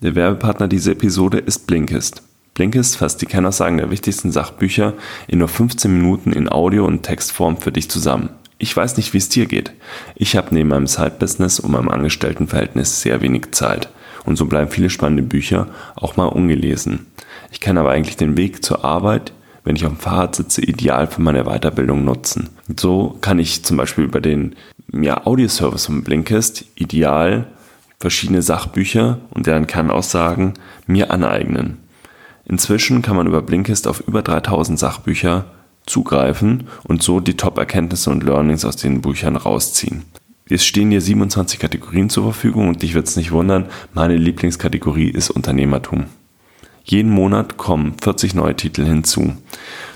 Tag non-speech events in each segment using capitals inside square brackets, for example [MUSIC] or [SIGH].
Der Werbepartner dieser Episode ist Blinkist. Blinkist fasst die Kennersagen der wichtigsten Sachbücher in nur 15 Minuten in Audio- und Textform für dich zusammen. Ich weiß nicht, wie es dir geht. Ich habe neben meinem Side-Business und meinem Angestelltenverhältnis sehr wenig Zeit. Und so bleiben viele spannende Bücher auch mal ungelesen. Ich kann aber eigentlich den Weg zur Arbeit, wenn ich auf dem Fahrrad sitze, ideal für meine Weiterbildung nutzen. Und so kann ich zum Beispiel über den ja, Audioservice von Blinkist ideal verschiedene Sachbücher und deren Kernaussagen mir aneignen. Inzwischen kann man über Blinkist auf über 3000 Sachbücher zugreifen und so die Top-Erkenntnisse und Learnings aus den Büchern rausziehen. Es stehen hier 27 Kategorien zur Verfügung und dich wird es nicht wundern, meine Lieblingskategorie ist Unternehmertum. Jeden Monat kommen 40 neue Titel hinzu.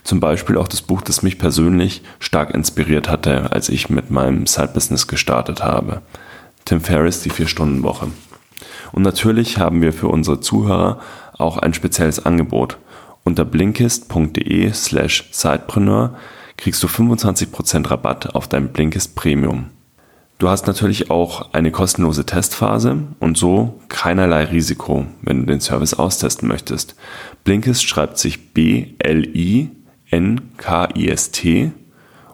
Zum Beispiel auch das Buch, das mich persönlich stark inspiriert hatte, als ich mit meinem Side-Business gestartet habe. Tim Ferriss, die Vier-Stunden-Woche. Und natürlich haben wir für unsere Zuhörer auch ein spezielles Angebot. Unter blinkist.de slash sidepreneur kriegst du 25% Rabatt auf dein Blinkist Premium. Du hast natürlich auch eine kostenlose Testphase und so keinerlei Risiko, wenn du den Service austesten möchtest. Blinkist schreibt sich B-L-I-N-K-I-S-T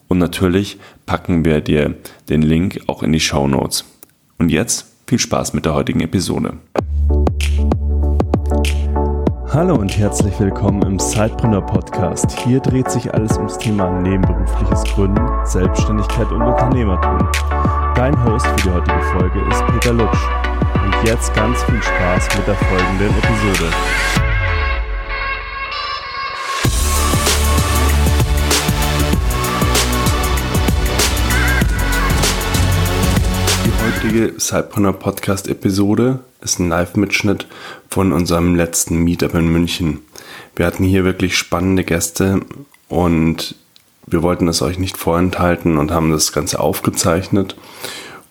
und natürlich packen wir dir den Link auch in die Show Notes. Und jetzt viel Spaß mit der heutigen Episode. Hallo und herzlich willkommen im Sidepreneur Podcast. Hier dreht sich alles ums Thema nebenberufliches Gründen, Selbstständigkeit und Unternehmertum. Dein Host für die heutige Folge ist Peter Lutsch. Und jetzt ganz viel Spaß mit der folgenden Episode. Heutige Cypreneur Podcast Episode ist ein Live-Mitschnitt von unserem letzten Meetup in München. Wir hatten hier wirklich spannende Gäste und wir wollten es euch nicht vorenthalten und haben das Ganze aufgezeichnet.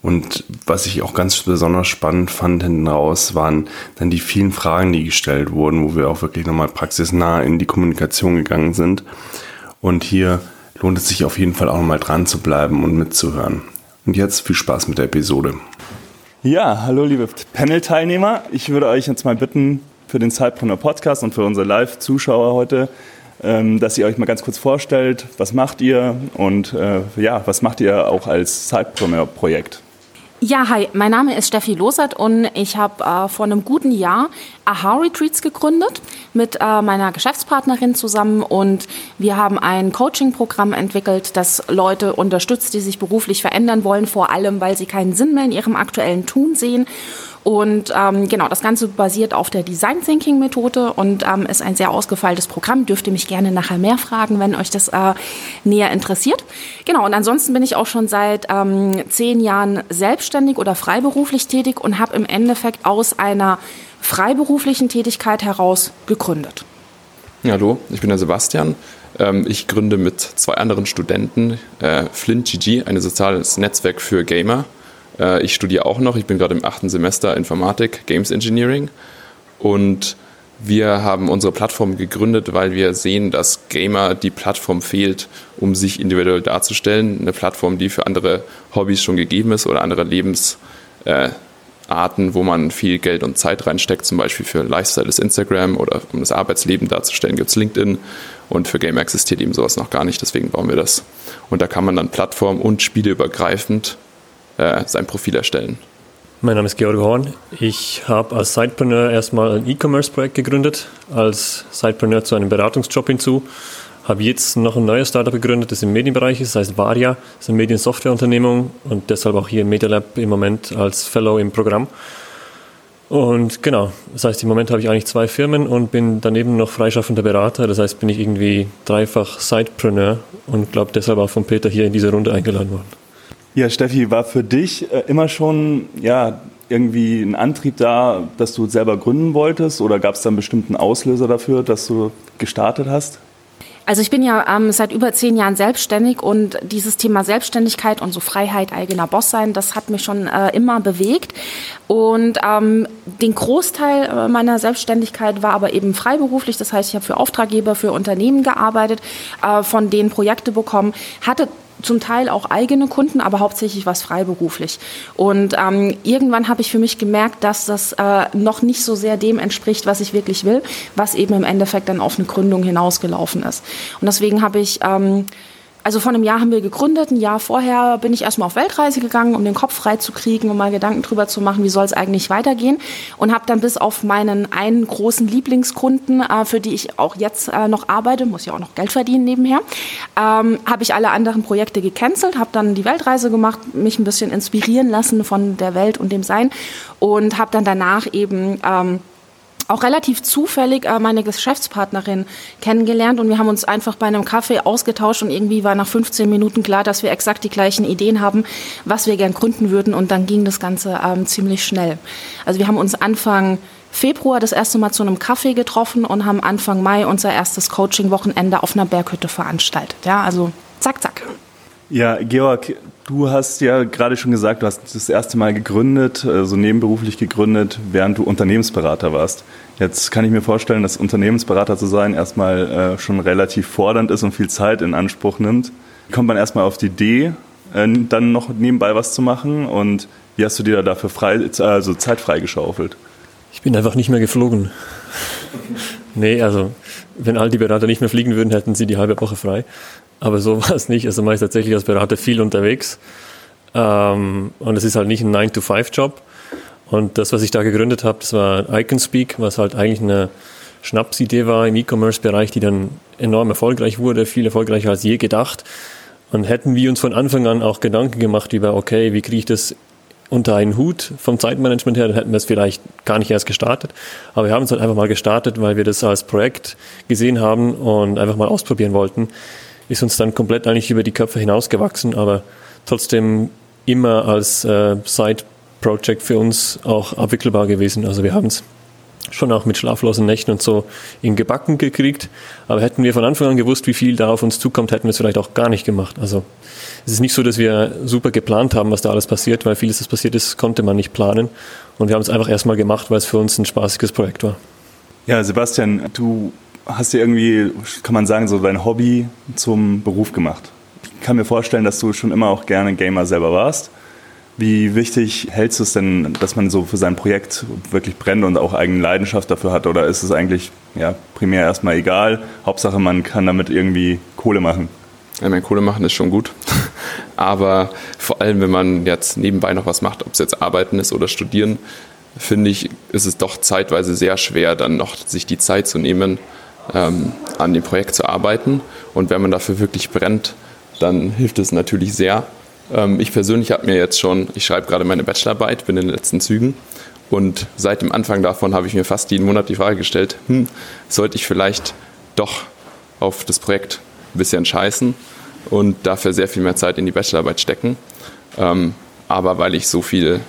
Und was ich auch ganz besonders spannend fand hinten raus, waren dann die vielen Fragen, die gestellt wurden, wo wir auch wirklich nochmal praxisnah in die Kommunikation gegangen sind. Und hier lohnt es sich auf jeden Fall auch nochmal dran zu bleiben und mitzuhören. Und jetzt viel Spaß mit der Episode. Ja, hallo liebe Panel-Teilnehmer. Ich würde euch jetzt mal bitten für den Sidepreneur Podcast und für unsere Live-Zuschauer heute, ähm, dass ihr euch mal ganz kurz vorstellt, was macht ihr und äh, ja, was macht ihr auch als Sidepreneur-Projekt? Ja, hi, mein Name ist Steffi Losert und ich habe äh, vor einem guten Jahr Aha Retreats gegründet mit äh, meiner Geschäftspartnerin zusammen und wir haben ein Coaching-Programm entwickelt, das Leute unterstützt, die sich beruflich verändern wollen, vor allem weil sie keinen Sinn mehr in ihrem aktuellen Tun sehen und ähm, genau, das Ganze basiert auf der Design Thinking Methode und ähm, ist ein sehr ausgefeiltes Programm. Dürft ihr mich gerne nachher mehr fragen, wenn euch das äh, näher interessiert. Genau, und ansonsten bin ich auch schon seit ähm, zehn Jahren selbstständig oder freiberuflich tätig und habe im Endeffekt aus einer freiberuflichen Tätigkeit heraus gegründet. Hallo, ich bin der Sebastian. Ähm, ich gründe mit zwei anderen Studenten äh, Flint GG, ein soziales Netzwerk für Gamer. Äh, ich studiere auch noch, ich bin gerade im achten Semester Informatik, Games Engineering und wir haben unsere Plattform gegründet, weil wir sehen, dass Gamer die Plattform fehlt, um sich individuell darzustellen. Eine Plattform, die für andere Hobbys schon gegeben ist oder andere Lebensarten, äh, wo man viel Geld und Zeit reinsteckt. Zum Beispiel für Lifestyle ist Instagram oder um das Arbeitsleben darzustellen gibt es LinkedIn. Und für Gamer existiert eben sowas noch gar nicht, deswegen bauen wir das. Und da kann man dann Plattform- und spieleübergreifend äh, sein Profil erstellen. Mein Name ist Georg Horn. Ich habe als Sidepreneur erstmal ein E-Commerce-Projekt gegründet, als Sidepreneur zu einem Beratungsjob hinzu. Habe jetzt noch ein neues Startup gegründet, das im Medienbereich ist, das heißt Varia, das ist eine Mediensoftwareunternehmung und deshalb auch hier im Media Lab im Moment als Fellow im Programm. Und genau, das heißt, im Moment habe ich eigentlich zwei Firmen und bin daneben noch freischaffender Berater. Das heißt, bin ich irgendwie dreifach Sidepreneur und glaube deshalb auch von Peter hier in diese Runde eingeladen worden. Ja, Steffi, war für dich äh, immer schon ja, irgendwie ein Antrieb da, dass du selber gründen wolltest oder gab es da einen bestimmten Auslöser dafür, dass du gestartet hast? Also ich bin ja ähm, seit über zehn Jahren selbstständig und dieses Thema Selbstständigkeit und so Freiheit, eigener Boss sein, das hat mich schon äh, immer bewegt. Und ähm, den Großteil äh, meiner Selbstständigkeit war aber eben freiberuflich. Das heißt, ich habe für Auftraggeber, für Unternehmen gearbeitet, äh, von denen Projekte bekommen, hatte zum Teil auch eigene Kunden, aber hauptsächlich was freiberuflich. Und ähm, irgendwann habe ich für mich gemerkt, dass das äh, noch nicht so sehr dem entspricht, was ich wirklich will, was eben im Endeffekt dann auf eine Gründung hinausgelaufen ist. Und deswegen habe ich ähm, also vor einem Jahr haben wir gegründet. Ein Jahr vorher bin ich erstmal auf Weltreise gegangen, um den Kopf frei zu kriegen, um mal Gedanken drüber zu machen, wie soll es eigentlich weitergehen. Und habe dann bis auf meinen einen großen Lieblingskunden, äh, für die ich auch jetzt äh, noch arbeite, muss ja auch noch Geld verdienen nebenher, ähm, habe ich alle anderen Projekte gecancelt, habe dann die Weltreise gemacht, mich ein bisschen inspirieren lassen von der Welt und dem Sein und habe dann danach eben ähm, auch relativ zufällig äh, meine Geschäftspartnerin kennengelernt und wir haben uns einfach bei einem Kaffee ausgetauscht und irgendwie war nach 15 Minuten klar, dass wir exakt die gleichen Ideen haben, was wir gern gründen würden und dann ging das Ganze ähm, ziemlich schnell. Also wir haben uns Anfang Februar das erste Mal zu einem Kaffee getroffen und haben Anfang Mai unser erstes Coaching-Wochenende auf einer Berghütte veranstaltet. Ja, also zack, zack. Ja, Georg, du hast ja gerade schon gesagt, du hast das erste Mal gegründet, so also nebenberuflich gegründet, während du Unternehmensberater warst. Jetzt kann ich mir vorstellen, dass Unternehmensberater zu sein erstmal äh, schon relativ fordernd ist und viel Zeit in Anspruch nimmt. Wie kommt man erstmal auf die Idee, äh, dann noch nebenbei was zu machen und wie hast du dir dafür frei, also Zeit freigeschaufelt? Ich bin einfach nicht mehr geflogen. [LAUGHS] nee, also wenn all die Berater nicht mehr fliegen würden, hätten sie die halbe Woche frei. Aber so [LAUGHS] war es nicht. Also man ist tatsächlich als Berater viel unterwegs. Ähm, und es ist halt nicht ein 9-to-5-Job. Und das, was ich da gegründet habe, das war Iconspeak, was halt eigentlich eine Schnapsidee war im E-Commerce-Bereich, die dann enorm erfolgreich wurde, viel erfolgreicher als je gedacht. Und hätten wir uns von Anfang an auch Gedanken gemacht über, okay, wie kriege ich das unter einen Hut vom Zeitmanagement her, dann hätten wir es vielleicht gar nicht erst gestartet. Aber wir haben es halt einfach mal gestartet, weil wir das als Projekt gesehen haben und einfach mal ausprobieren wollten ist uns dann komplett eigentlich über die Köpfe hinausgewachsen, aber trotzdem immer als äh, Side-Project für uns auch abwickelbar gewesen. Also wir haben es schon auch mit schlaflosen Nächten und so in Gebacken gekriegt. Aber hätten wir von Anfang an gewusst, wie viel da auf uns zukommt, hätten wir es vielleicht auch gar nicht gemacht. Also es ist nicht so, dass wir super geplant haben, was da alles passiert, weil vieles, was passiert ist, konnte man nicht planen. Und wir haben es einfach erstmal gemacht, weil es für uns ein spaßiges Projekt war. Ja, Sebastian, du hast du irgendwie, kann man sagen, so dein Hobby zum Beruf gemacht. Ich kann mir vorstellen, dass du schon immer auch gerne Gamer selber warst. Wie wichtig hältst du es denn, dass man so für sein Projekt wirklich brennt und auch eigene Leidenschaft dafür hat? Oder ist es eigentlich ja, primär erstmal egal? Hauptsache, man kann damit irgendwie Kohle machen. Ja, mein Kohle machen ist schon gut. [LAUGHS] Aber vor allem, wenn man jetzt nebenbei noch was macht, ob es jetzt Arbeiten ist oder Studieren, finde ich, ist es doch zeitweise sehr schwer, dann noch sich die Zeit zu nehmen, ähm, an dem Projekt zu arbeiten. Und wenn man dafür wirklich brennt, dann hilft es natürlich sehr. Ähm, ich persönlich habe mir jetzt schon, ich schreibe gerade meine Bachelorarbeit, bin in den letzten Zügen. Und seit dem Anfang davon habe ich mir fast jeden Monat die Frage gestellt, hm, sollte ich vielleicht doch auf das Projekt ein bisschen scheißen und dafür sehr viel mehr Zeit in die Bachelorarbeit stecken. Ähm, aber weil ich so viel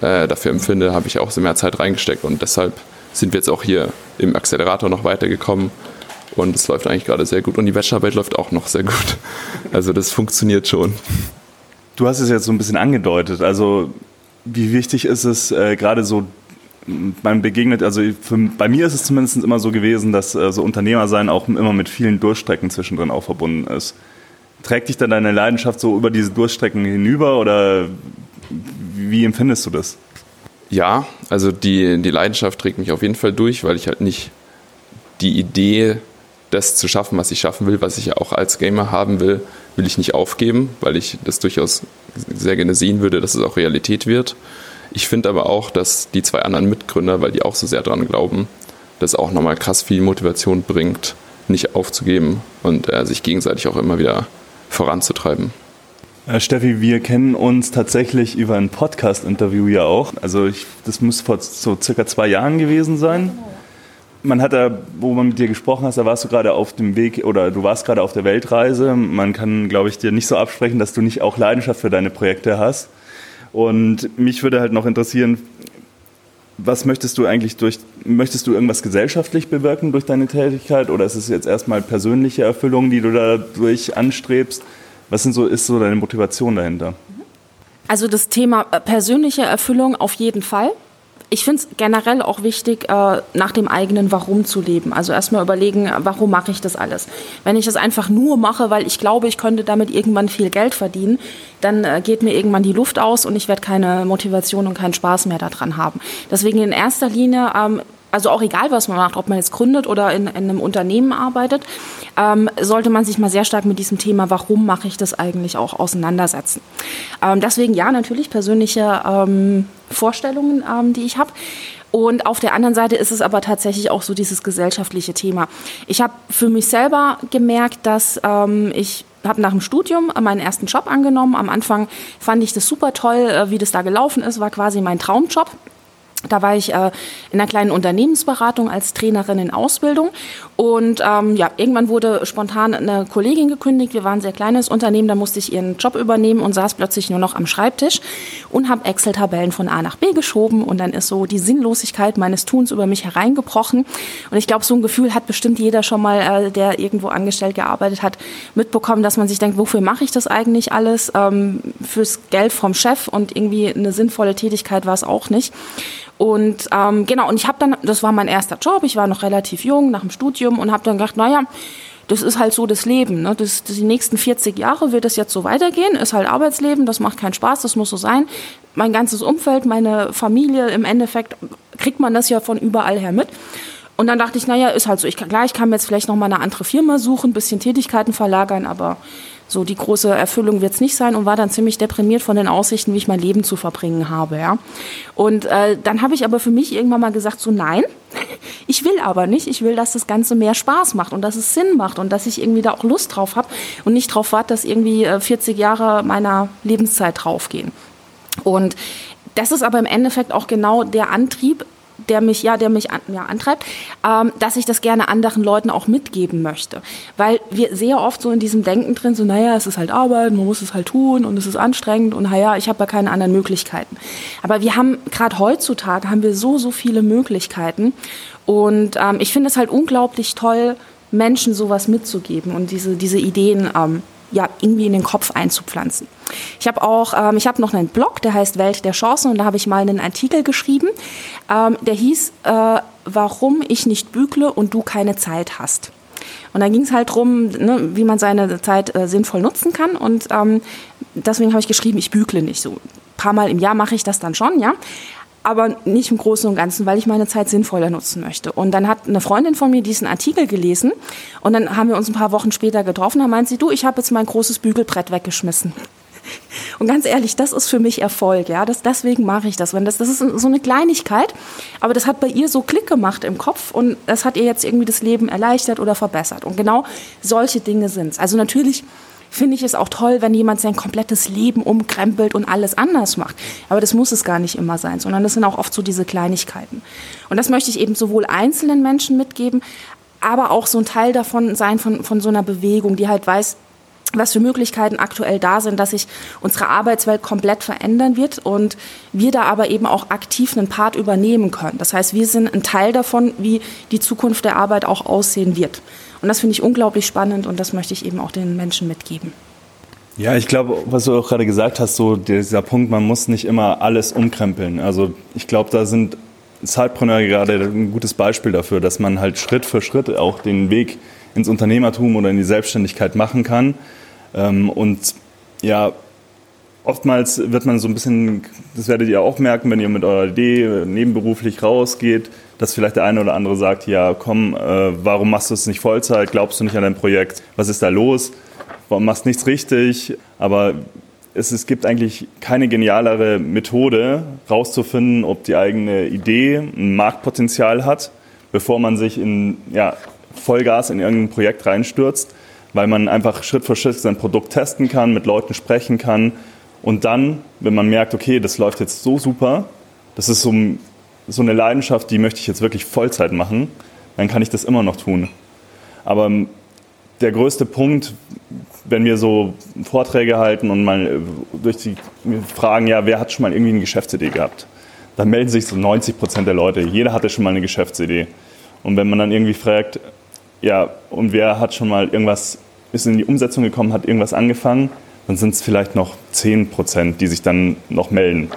äh, dafür empfinde, habe ich auch so mehr Zeit reingesteckt und deshalb sind wir jetzt auch hier im Accelerator noch weitergekommen und es läuft eigentlich gerade sehr gut und die Bachelorarbeit läuft auch noch sehr gut. Also das funktioniert schon. Du hast es jetzt so ein bisschen angedeutet. Also wie wichtig ist es äh, gerade so man begegnet, also für, bei mir ist es zumindest immer so gewesen, dass äh, so Unternehmersein auch immer mit vielen Durchstrecken zwischendrin auch verbunden ist. Trägt dich dann deine Leidenschaft so über diese Durchstrecken hinüber oder wie empfindest du das? Ja, also die, die Leidenschaft trägt mich auf jeden Fall durch, weil ich halt nicht die Idee, das zu schaffen, was ich schaffen will, was ich ja auch als Gamer haben will, will ich nicht aufgeben, weil ich das durchaus sehr gerne sehen würde, dass es auch Realität wird. Ich finde aber auch, dass die zwei anderen Mitgründer, weil die auch so sehr dran glauben, das auch nochmal krass viel Motivation bringt, nicht aufzugeben und äh, sich gegenseitig auch immer wieder voranzutreiben. Äh, Steffi, wir kennen uns tatsächlich über ein Podcast-Interview ja auch. Also ich, das muss vor so circa zwei Jahren gewesen sein. Man hat da, wo man mit dir gesprochen hat, da warst du gerade auf dem Weg oder du warst gerade auf der Weltreise. Man kann, glaube ich, dir nicht so absprechen, dass du nicht auch Leidenschaft für deine Projekte hast. Und mich würde halt noch interessieren, was möchtest du eigentlich durch, möchtest du irgendwas gesellschaftlich bewirken durch deine Tätigkeit oder ist es jetzt erstmal persönliche Erfüllung, die du dadurch anstrebst? Was sind so, ist so deine Motivation dahinter? Also das Thema äh, persönliche Erfüllung auf jeden Fall. ich finde es generell auch wichtig, äh, nach dem eigenen Warum zu leben. Also erstmal überlegen, warum mache ich das alles? Wenn ich das einfach nur mache, weil ich glaube, ich könnte damit irgendwann viel Geld verdienen, dann äh, geht mir irgendwann die Luft aus und ich werde keine Motivation und keinen Spaß mehr daran haben. Deswegen in erster Linie ähm, also auch egal, was man macht, ob man jetzt gründet oder in, in einem Unternehmen arbeitet, ähm, sollte man sich mal sehr stark mit diesem Thema, warum mache ich das eigentlich auch auseinandersetzen. Ähm, deswegen ja, natürlich persönliche ähm, Vorstellungen, ähm, die ich habe. Und auf der anderen Seite ist es aber tatsächlich auch so dieses gesellschaftliche Thema. Ich habe für mich selber gemerkt, dass ähm, ich habe nach dem Studium meinen ersten Job angenommen. Am Anfang fand ich das super toll, äh, wie das da gelaufen ist, war quasi mein Traumjob. Da war ich äh, in einer kleinen Unternehmensberatung als Trainerin in Ausbildung und ähm, ja, irgendwann wurde spontan eine Kollegin gekündigt. Wir waren ein sehr kleines Unternehmen, da musste ich ihren Job übernehmen und saß plötzlich nur noch am Schreibtisch und habe Excel-Tabellen von A nach B geschoben und dann ist so die Sinnlosigkeit meines Tuns über mich hereingebrochen. Und ich glaube, so ein Gefühl hat bestimmt jeder schon mal, äh, der irgendwo angestellt gearbeitet hat, mitbekommen, dass man sich denkt, wofür mache ich das eigentlich alles? Ähm, fürs Geld vom Chef und irgendwie eine sinnvolle Tätigkeit war es auch nicht. Und ähm, genau, und ich habe dann, das war mein erster Job, ich war noch relativ jung nach dem Studium und habe dann gedacht, naja, das ist halt so das Leben. Ne? Das, das, die nächsten 40 Jahre wird das jetzt so weitergehen, ist halt Arbeitsleben, das macht keinen Spaß, das muss so sein. Mein ganzes Umfeld, meine Familie, im Endeffekt kriegt man das ja von überall her mit. Und dann dachte ich, naja, ist halt so. Ich, klar, ich kann mir jetzt vielleicht noch mal eine andere Firma suchen, bisschen Tätigkeiten verlagern, aber so die große Erfüllung wird es nicht sein und war dann ziemlich deprimiert von den Aussichten, wie ich mein Leben zu verbringen habe. Ja. Und äh, dann habe ich aber für mich irgendwann mal gesagt, so nein, [LAUGHS] ich will aber nicht. Ich will, dass das Ganze mehr Spaß macht und dass es Sinn macht und dass ich irgendwie da auch Lust drauf habe und nicht drauf warte, dass irgendwie 40 äh, Jahre meiner Lebenszeit draufgehen. Und das ist aber im Endeffekt auch genau der Antrieb, der mich, ja, der mich an, ja, antreibt, ähm, dass ich das gerne anderen Leuten auch mitgeben möchte. Weil wir sehr oft so in diesem Denken drin, so, naja, es ist halt Arbeit, man muss es halt tun und es ist anstrengend und naja, ich habe ja keine anderen Möglichkeiten. Aber wir haben, gerade heutzutage, haben wir so, so viele Möglichkeiten und ähm, ich finde es halt unglaublich toll, Menschen sowas mitzugeben und diese, diese Ideen ähm, ja, irgendwie in den Kopf einzupflanzen. Ich habe auch, ähm, ich habe noch einen Blog, der heißt Welt der Chancen und da habe ich mal einen Artikel geschrieben, ähm, der hieß, äh, warum ich nicht bügle und du keine Zeit hast. Und da ging es halt darum, ne, wie man seine Zeit äh, sinnvoll nutzen kann und ähm, deswegen habe ich geschrieben, ich bügle nicht so. Ein paar Mal im Jahr mache ich das dann schon, ja aber nicht im Großen und Ganzen, weil ich meine Zeit sinnvoller nutzen möchte. Und dann hat eine Freundin von mir diesen Artikel gelesen und dann haben wir uns ein paar Wochen später getroffen. Da meint sie, du, ich habe jetzt mein großes Bügelbrett weggeschmissen. Und ganz ehrlich, das ist für mich Erfolg, ja. Das, deswegen mache ich das. Das. Das ist so eine Kleinigkeit, aber das hat bei ihr so Klick gemacht im Kopf und das hat ihr jetzt irgendwie das Leben erleichtert oder verbessert. Und genau solche Dinge sind es. Also natürlich finde ich es auch toll, wenn jemand sein komplettes Leben umkrempelt und alles anders macht. Aber das muss es gar nicht immer sein, sondern das sind auch oft so diese Kleinigkeiten. Und das möchte ich eben sowohl einzelnen Menschen mitgeben, aber auch so ein Teil davon sein von, von so einer Bewegung, die halt weiß, was für Möglichkeiten aktuell da sind, dass sich unsere Arbeitswelt komplett verändern wird und wir da aber eben auch aktiv einen Part übernehmen können. Das heißt, wir sind ein Teil davon, wie die Zukunft der Arbeit auch aussehen wird. Und das finde ich unglaublich spannend und das möchte ich eben auch den Menschen mitgeben. Ja, ich glaube, was du auch gerade gesagt hast, so dieser Punkt, man muss nicht immer alles umkrempeln. Also ich glaube, da sind Zeitpreneur gerade ein gutes Beispiel dafür, dass man halt Schritt für Schritt auch den Weg ins Unternehmertum oder in die Selbstständigkeit machen kann. Ähm, und ja, oftmals wird man so ein bisschen, das werdet ihr auch merken, wenn ihr mit eurer Idee nebenberuflich rausgeht, dass vielleicht der eine oder andere sagt, ja komm, äh, warum machst du es nicht Vollzeit? Glaubst du nicht an dein Projekt? Was ist da los? Warum machst du nichts richtig? Aber es, es gibt eigentlich keine genialere Methode, rauszufinden, ob die eigene Idee ein Marktpotenzial hat, bevor man sich in ja, Vollgas in irgendein Projekt reinstürzt, weil man einfach Schritt für Schritt sein Produkt testen kann, mit Leuten sprechen kann und dann, wenn man merkt, okay, das läuft jetzt so super, das ist so, so eine Leidenschaft, die möchte ich jetzt wirklich Vollzeit machen, dann kann ich das immer noch tun. Aber ähm, der größte Punkt, wenn wir so Vorträge halten und mal äh, durch die Fragen, ja, wer hat schon mal irgendwie eine Geschäftsidee gehabt? Dann melden sich so 90 Prozent der Leute. Jeder hatte schon mal eine Geschäftsidee. Und wenn man dann irgendwie fragt, ja, und wer hat schon mal irgendwas, ist in die Umsetzung gekommen, hat irgendwas angefangen, dann sind es vielleicht noch 10 Prozent, die sich dann noch melden.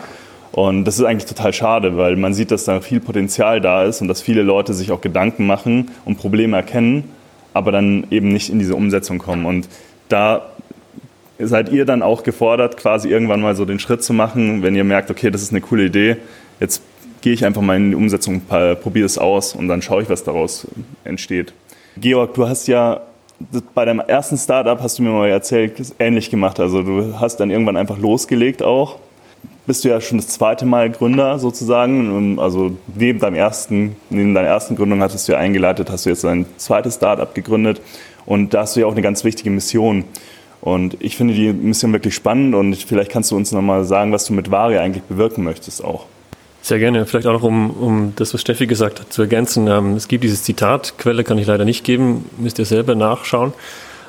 Und das ist eigentlich total schade, weil man sieht, dass da viel Potenzial da ist und dass viele Leute sich auch Gedanken machen und Probleme erkennen, aber dann eben nicht in diese Umsetzung kommen. Und da seid ihr dann auch gefordert, quasi irgendwann mal so den Schritt zu machen, wenn ihr merkt, okay, das ist eine coole Idee, jetzt gehe ich einfach mal in die Umsetzung, probiere es aus und dann schaue ich, was daraus entsteht. Georg, du hast ja bei deinem ersten Startup, hast du mir mal erzählt, ähnlich gemacht. Also du hast dann irgendwann einfach losgelegt auch. Bist du ja schon das zweite Mal Gründer sozusagen. Also neben, deinem ersten, neben deiner ersten Gründung hattest du ja eingeleitet, hast du jetzt dein zweites Startup gegründet. Und da hast du ja auch eine ganz wichtige Mission. Und ich finde die Mission wirklich spannend und vielleicht kannst du uns nochmal sagen, was du mit Vari eigentlich bewirken möchtest auch. Sehr gerne. Vielleicht auch noch, um, um das, was Steffi gesagt hat, zu ergänzen. Ähm, es gibt dieses Zitat, Quelle kann ich leider nicht geben, müsst ihr selber nachschauen.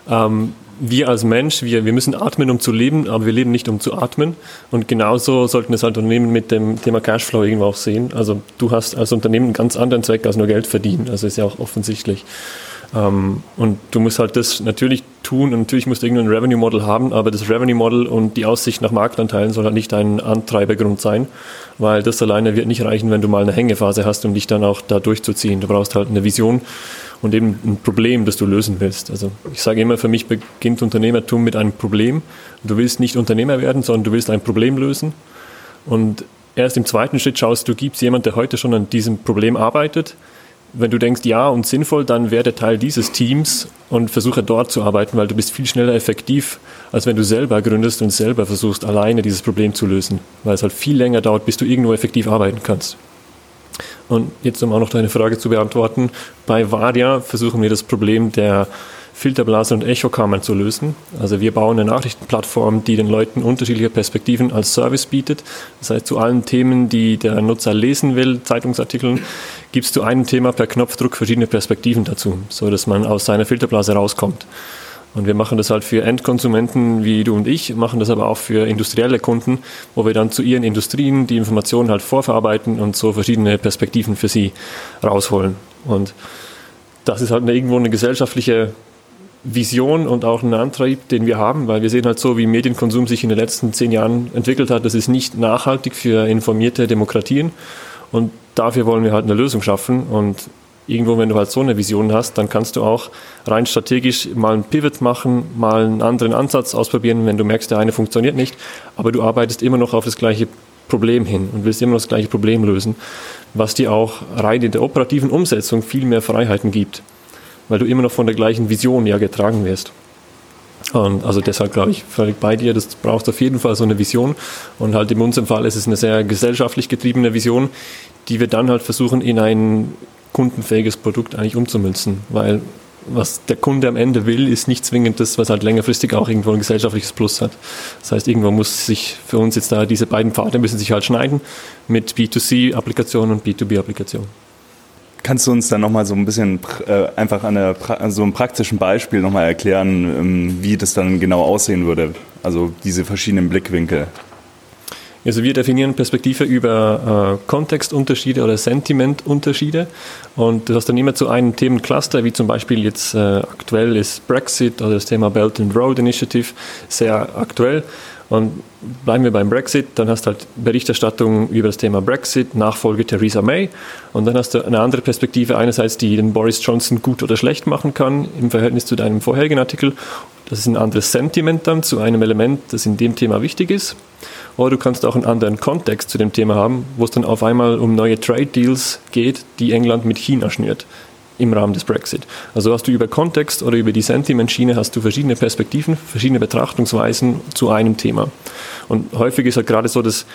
Ähm, wir als Mensch, wir, wir müssen atmen, um zu leben, aber wir leben nicht, um zu atmen. Und genauso sollten halt Unternehmen mit dem Thema Cashflow irgendwo auch sehen. Also du hast als Unternehmen einen ganz anderen Zweck als nur Geld verdienen. Also ist ja auch offensichtlich. Ähm, und du musst halt das natürlich tun und natürlich musst du irgendein Revenue Model haben, aber das Revenue Model und die Aussicht nach Marktanteilen soll halt nicht ein Antreibergrund sein, weil das alleine wird nicht reichen, wenn du mal eine Hängephase hast, um dich dann auch da durchzuziehen. Du brauchst halt eine Vision und eben ein Problem, das du lösen willst. Also ich sage immer, für mich beginnt Unternehmertum mit einem Problem. Du willst nicht Unternehmer werden, sondern du willst ein Problem lösen. Und erst im zweiten Schritt schaust du, gibt es jemanden, der heute schon an diesem Problem arbeitet, wenn du denkst, ja und sinnvoll, dann werde Teil dieses Teams und versuche dort zu arbeiten, weil du bist viel schneller effektiv, als wenn du selber gründest und selber versuchst, alleine dieses Problem zu lösen, weil es halt viel länger dauert, bis du irgendwo effektiv arbeiten kannst. Und jetzt, um auch noch deine Frage zu beantworten, bei Vadia versuchen wir das Problem der Filterblasen und Echokammern zu lösen. Also wir bauen eine Nachrichtenplattform, die den Leuten unterschiedliche Perspektiven als Service bietet. Das heißt, zu allen Themen, die der Nutzer lesen will, Zeitungsartikeln, gibt es zu einem Thema per Knopfdruck verschiedene Perspektiven dazu, so dass man aus seiner Filterblase rauskommt. Und wir machen das halt für Endkonsumenten wie du und ich, machen das aber auch für industrielle Kunden, wo wir dann zu ihren Industrien die Informationen halt vorverarbeiten und so verschiedene Perspektiven für sie rausholen. Und das ist halt eine, irgendwo eine gesellschaftliche Vision und auch ein Antrieb, den wir haben, weil wir sehen halt so, wie Medienkonsum sich in den letzten zehn Jahren entwickelt hat. Das ist nicht nachhaltig für informierte Demokratien und dafür wollen wir halt eine Lösung schaffen und irgendwo, wenn du halt so eine Vision hast, dann kannst du auch rein strategisch mal einen Pivot machen, mal einen anderen Ansatz ausprobieren, wenn du merkst, der eine funktioniert nicht, aber du arbeitest immer noch auf das gleiche Problem hin und willst immer noch das gleiche Problem lösen, was dir auch rein in der operativen Umsetzung viel mehr Freiheiten gibt weil du immer noch von der gleichen Vision ja getragen wirst. Und also deshalb glaube ich völlig bei dir, das braucht auf jeden Fall so eine Vision. Und halt in unserem Fall ist es eine sehr gesellschaftlich getriebene Vision, die wir dann halt versuchen in ein kundenfähiges Produkt eigentlich umzumünzen. Weil was der Kunde am Ende will, ist nicht zwingend das, was halt längerfristig auch irgendwo ein gesellschaftliches Plus hat. Das heißt, irgendwo muss sich für uns jetzt da diese beiden Pfade müssen sich halt schneiden mit B2C-Applikationen und B2B-Applikationen. Kannst du uns dann nochmal so ein bisschen äh, einfach an der, so einem praktischen Beispiel nochmal erklären, ähm, wie das dann genau aussehen würde? Also diese verschiedenen Blickwinkel. Also wir definieren Perspektive über äh, Kontextunterschiede oder Sentimentunterschiede und du hast dann immer zu einem Themencluster, wie zum Beispiel jetzt äh, aktuell ist Brexit oder das Thema Belt and Road Initiative sehr aktuell und bleiben wir beim Brexit, dann hast du halt Berichterstattung über das Thema Brexit, Nachfolge Theresa May. Und dann hast du eine andere Perspektive, einerseits, die den Boris Johnson gut oder schlecht machen kann im Verhältnis zu deinem vorherigen Artikel. Das ist ein anderes Sentiment dann zu einem Element, das in dem Thema wichtig ist. Oder du kannst auch einen anderen Kontext zu dem Thema haben, wo es dann auf einmal um neue Trade Deals geht, die England mit China schnürt im Rahmen des Brexit. Also hast du über Kontext oder über die Sentiment-Schiene hast du verschiedene Perspektiven, verschiedene Betrachtungsweisen zu einem Thema. Und häufig ist halt gerade so, dass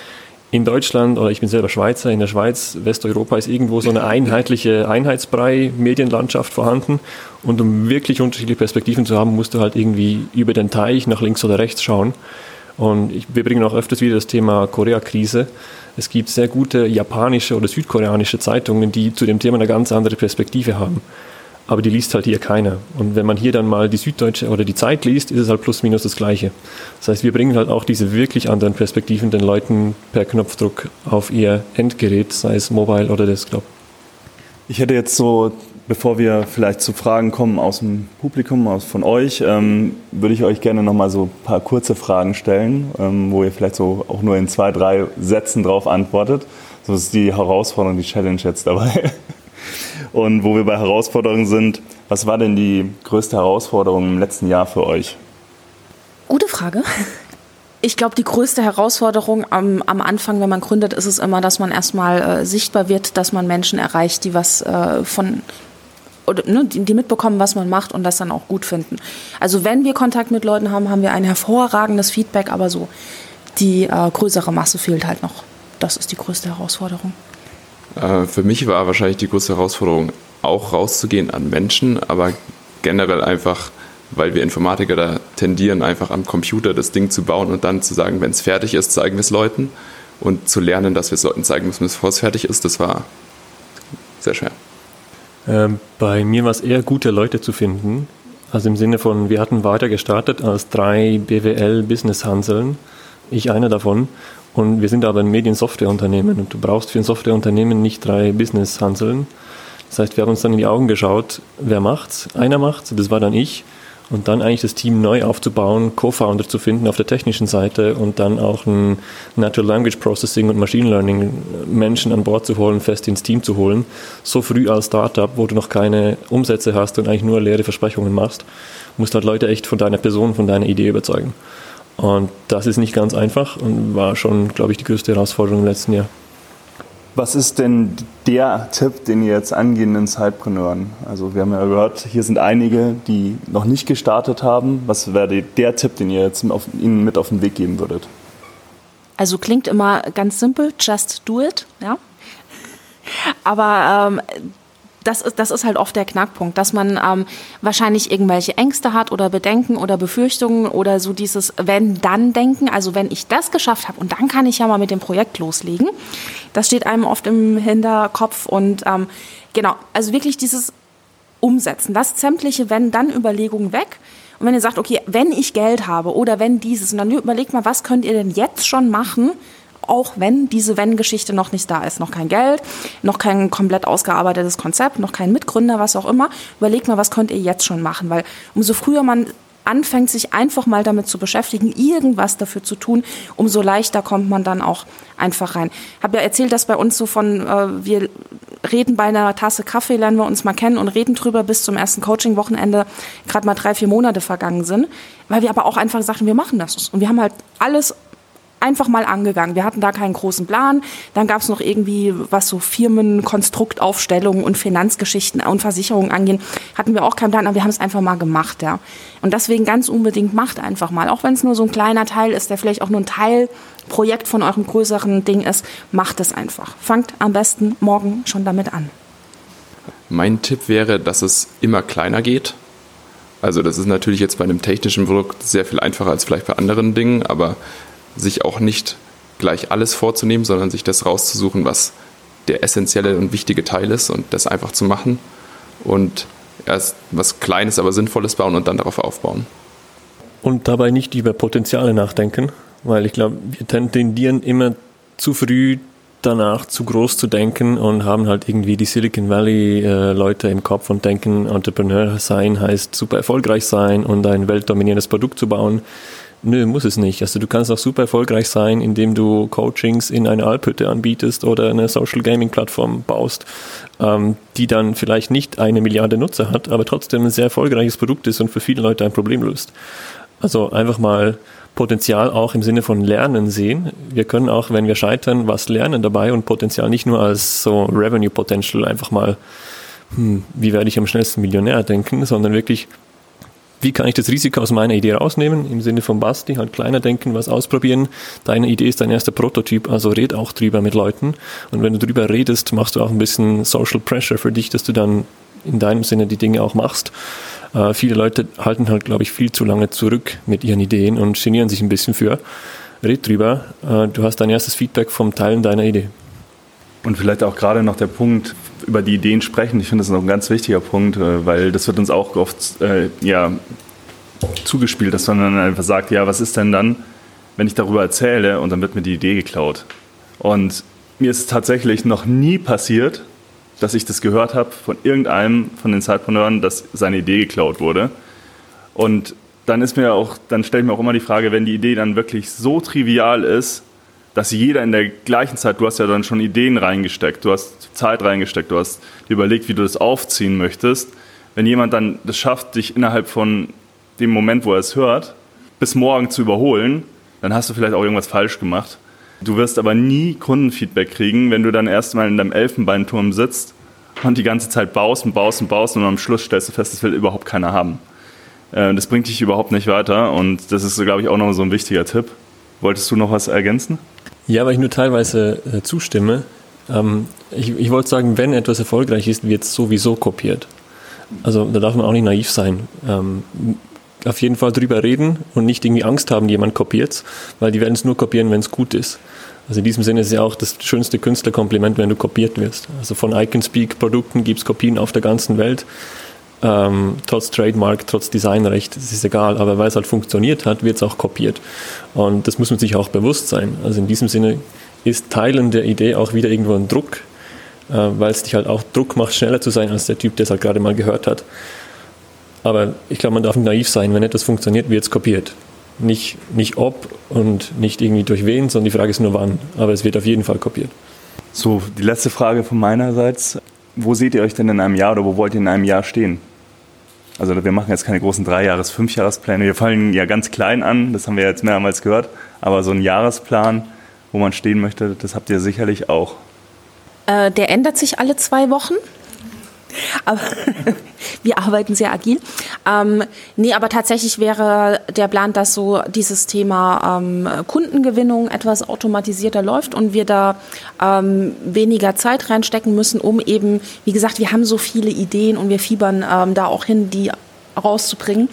in Deutschland, oder ich bin selber Schweizer, in der Schweiz, Westeuropa ist irgendwo so eine einheitliche Einheitsbrei-Medienlandschaft vorhanden. Und um wirklich unterschiedliche Perspektiven zu haben, musst du halt irgendwie über den Teich nach links oder rechts schauen. Und ich, wir bringen auch öfters wieder das Thema Korea-Krise. Es gibt sehr gute japanische oder südkoreanische Zeitungen, die zu dem Thema eine ganz andere Perspektive haben. Aber die liest halt hier keiner. Und wenn man hier dann mal die Süddeutsche oder die Zeit liest, ist es halt plus minus das Gleiche. Das heißt, wir bringen halt auch diese wirklich anderen Perspektiven den Leuten per Knopfdruck auf ihr Endgerät, sei es Mobile oder Desktop. Ich hätte jetzt so Bevor wir vielleicht zu Fragen kommen aus dem Publikum, aus, von euch, ähm, würde ich euch gerne nochmal so ein paar kurze Fragen stellen, ähm, wo ihr vielleicht so auch nur in zwei, drei Sätzen drauf antwortet. So ist die Herausforderung, die Challenge jetzt dabei. [LAUGHS] Und wo wir bei Herausforderungen sind, was war denn die größte Herausforderung im letzten Jahr für euch? Gute Frage. Ich glaube, die größte Herausforderung am, am, Anfang, wenn man gründet, ist es immer, dass man erstmal äh, sichtbar wird, dass man Menschen erreicht, die was äh, von oder, ne, die, die, mitbekommen, was man macht und das dann auch gut finden. Also wenn wir Kontakt mit Leuten haben, haben wir ein hervorragendes Feedback, aber so die äh, größere Masse fehlt halt noch. Das ist die größte Herausforderung. Äh, für mich war wahrscheinlich die größte Herausforderung, auch rauszugehen an Menschen, aber generell einfach, weil wir Informatiker da tendieren, einfach am Computer das Ding zu bauen und dann zu sagen, wenn es fertig ist, zeigen wir es Leuten. Und zu lernen, dass wir es Leuten zeigen müssen, bevor es fertig ist, das war sehr schwer. Ähm, bei mir war es eher gute Leute zu finden. Also im Sinne von, wir hatten weiter gestartet als drei BWL-Business-Hanseln, ich einer davon. Und wir sind aber ein Mediensoftwareunternehmen und du brauchst für ein Softwareunternehmen nicht drei Business-Hanseln. Das heißt, wir haben uns dann in die Augen geschaut, wer macht's? Einer macht's, das war dann ich. Und dann eigentlich das Team neu aufzubauen, Co-Founder zu finden auf der technischen Seite und dann auch ein Natural Language Processing und Machine Learning Menschen an Bord zu holen, fest ins Team zu holen. So früh als Startup, wo du noch keine Umsätze hast und eigentlich nur leere Versprechungen machst, musst du halt Leute echt von deiner Person, von deiner Idee überzeugen. Und das ist nicht ganz einfach und war schon, glaube ich, die größte Herausforderung im letzten Jahr. Was ist denn der Tipp, den ihr jetzt angehenden Zeitpreneuren, also wir haben ja gehört, hier sind einige, die noch nicht gestartet haben. Was wäre der Tipp, den ihr jetzt auf, ihnen mit auf den Weg geben würdet? Also klingt immer ganz simpel, just do it, ja. Aber ähm, das ist, das ist halt oft der Knackpunkt, dass man ähm, wahrscheinlich irgendwelche Ängste hat oder Bedenken oder Befürchtungen oder so dieses Wenn-Dann-Denken. Also wenn ich das geschafft habe und dann kann ich ja mal mit dem Projekt loslegen. Das steht einem oft im Hinterkopf und ähm, genau, also wirklich dieses Umsetzen. Lasst sämtliche Wenn-Dann-Überlegungen weg. Und wenn ihr sagt, okay, wenn ich Geld habe oder wenn dieses, und dann überlegt mal, was könnt ihr denn jetzt schon machen, auch wenn diese Wenn-Geschichte noch nicht da ist. Noch kein Geld, noch kein komplett ausgearbeitetes Konzept, noch kein Mitgründer, was auch immer. Überlegt mal, was könnt ihr jetzt schon machen, weil umso früher man anfängt, sich einfach mal damit zu beschäftigen, irgendwas dafür zu tun, umso leichter kommt man dann auch einfach rein. Ich habe ja erzählt, dass bei uns so von, äh, wir reden bei einer Tasse Kaffee, lernen wir uns mal kennen und reden drüber bis zum ersten Coaching-Wochenende gerade mal drei, vier Monate vergangen sind, weil wir aber auch einfach sagten, wir machen das. Und wir haben halt alles einfach mal angegangen. Wir hatten da keinen großen Plan. Dann gab es noch irgendwie, was so Firmenkonstruktaufstellungen und Finanzgeschichten und Versicherungen angehen, hatten wir auch keinen Plan, aber wir haben es einfach mal gemacht, ja. Und deswegen ganz unbedingt macht einfach mal, auch wenn es nur so ein kleiner Teil ist, der vielleicht auch nur ein Teilprojekt von eurem größeren Ding ist, macht es einfach. Fangt am besten morgen schon damit an. Mein Tipp wäre, dass es immer kleiner geht. Also das ist natürlich jetzt bei einem technischen Produkt sehr viel einfacher als vielleicht bei anderen Dingen, aber sich auch nicht gleich alles vorzunehmen, sondern sich das rauszusuchen, was der essentielle und wichtige Teil ist und das einfach zu machen und erst was Kleines, aber Sinnvolles bauen und dann darauf aufbauen. Und dabei nicht über Potenziale nachdenken, weil ich glaube, wir tendieren immer zu früh danach zu groß zu denken und haben halt irgendwie die Silicon Valley äh, Leute im Kopf und denken, Entrepreneur sein heißt super erfolgreich sein und ein weltdominierendes Produkt zu bauen. Nö, muss es nicht. Also du kannst auch super erfolgreich sein, indem du Coachings in eine Alphütte anbietest oder eine Social Gaming Plattform baust, ähm, die dann vielleicht nicht eine Milliarde Nutzer hat, aber trotzdem ein sehr erfolgreiches Produkt ist und für viele Leute ein Problem löst. Also einfach mal Potenzial auch im Sinne von Lernen sehen. Wir können auch, wenn wir scheitern, was lernen dabei und Potenzial nicht nur als so Revenue Potential einfach mal, hm, wie werde ich am schnellsten Millionär denken, sondern wirklich wie kann ich das Risiko aus meiner Idee rausnehmen, im Sinne von Basti, halt kleiner denken, was ausprobieren. Deine Idee ist dein erster Prototyp, also red auch drüber mit Leuten. Und wenn du drüber redest, machst du auch ein bisschen Social Pressure für dich, dass du dann in deinem Sinne die Dinge auch machst. Äh, viele Leute halten halt, glaube ich, viel zu lange zurück mit ihren Ideen und genieren sich ein bisschen für. Red drüber. Äh, du hast dein erstes Feedback vom Teilen deiner Idee. Und vielleicht auch gerade noch der Punkt, über die Ideen sprechen. Ich finde das noch ein ganz wichtiger Punkt, äh, weil das wird uns auch oft äh, ja, zugespielt, dass man dann einfach sagt, ja, was ist denn dann, wenn ich darüber erzähle und dann wird mir die Idee geklaut. Und mir ist tatsächlich noch nie passiert, dass ich das gehört habe von irgendeinem von den Zeitpreneuren, dass seine Idee geklaut wurde. Und dann ist mir auch, dann stelle ich mir auch immer die Frage, wenn die Idee dann wirklich so trivial ist, dass jeder in der gleichen Zeit, du hast ja dann schon Ideen reingesteckt, du hast Zeit reingesteckt, du hast dir überlegt, wie du das aufziehen möchtest. Wenn jemand dann das schafft, dich innerhalb von dem Moment, wo er es hört, bis morgen zu überholen, dann hast du vielleicht auch irgendwas falsch gemacht. Du wirst aber nie Kundenfeedback kriegen, wenn du dann erstmal in deinem Elfenbeinturm sitzt und die ganze Zeit baust und baust und baust und am Schluss stellst du fest, das will überhaupt keiner haben. Äh, das bringt dich überhaupt nicht weiter und das ist, glaube ich, auch noch so ein wichtiger Tipp. Wolltest du noch was ergänzen? Ja, weil ich nur teilweise äh, zustimme. Ähm, ich, ich wollte sagen, wenn etwas erfolgreich ist, wird es sowieso kopiert. Also da darf man auch nicht naiv sein. Ähm, auf jeden Fall drüber reden und nicht irgendwie Angst haben, jemand kopiert weil die werden es nur kopieren, wenn es gut ist. Also in diesem Sinne ist es ja auch das schönste Künstlerkompliment, wenn du kopiert wirst. Also von Iconspeak-Produkten gibt es Kopien auf der ganzen Welt. Ähm, trotz Trademark, trotz Designrecht, das ist egal, aber weil es halt funktioniert hat, wird es auch kopiert. Und das muss man sich auch bewusst sein. Also in diesem Sinne ist Teilen der Idee auch wieder irgendwo ein Druck, äh, weil es dich halt auch Druck macht, schneller zu sein als der Typ, der es halt gerade mal gehört hat. Aber ich glaube, man darf nicht naiv sein. Wenn etwas funktioniert, wird es kopiert. Nicht, nicht ob und nicht irgendwie durch wen, sondern die Frage ist nur wann. Aber es wird auf jeden Fall kopiert. So, die letzte Frage von meinerseits. Wo seht ihr euch denn in einem Jahr oder wo wollt ihr in einem Jahr stehen? Also wir machen jetzt keine großen Dreijahres-, Fünfjahrespläne. Wir fallen ja ganz klein an, das haben wir jetzt mehrmals gehört. Aber so ein Jahresplan, wo man stehen möchte, das habt ihr sicherlich auch. Äh, der ändert sich alle zwei Wochen. Aber [LAUGHS] wir arbeiten sehr agil. Ähm, nee, aber tatsächlich wäre der Plan, dass so dieses Thema ähm, Kundengewinnung etwas automatisierter läuft und wir da ähm, weniger Zeit reinstecken müssen, um eben, wie gesagt, wir haben so viele Ideen und wir fiebern ähm, da auch hin, die rauszubringen.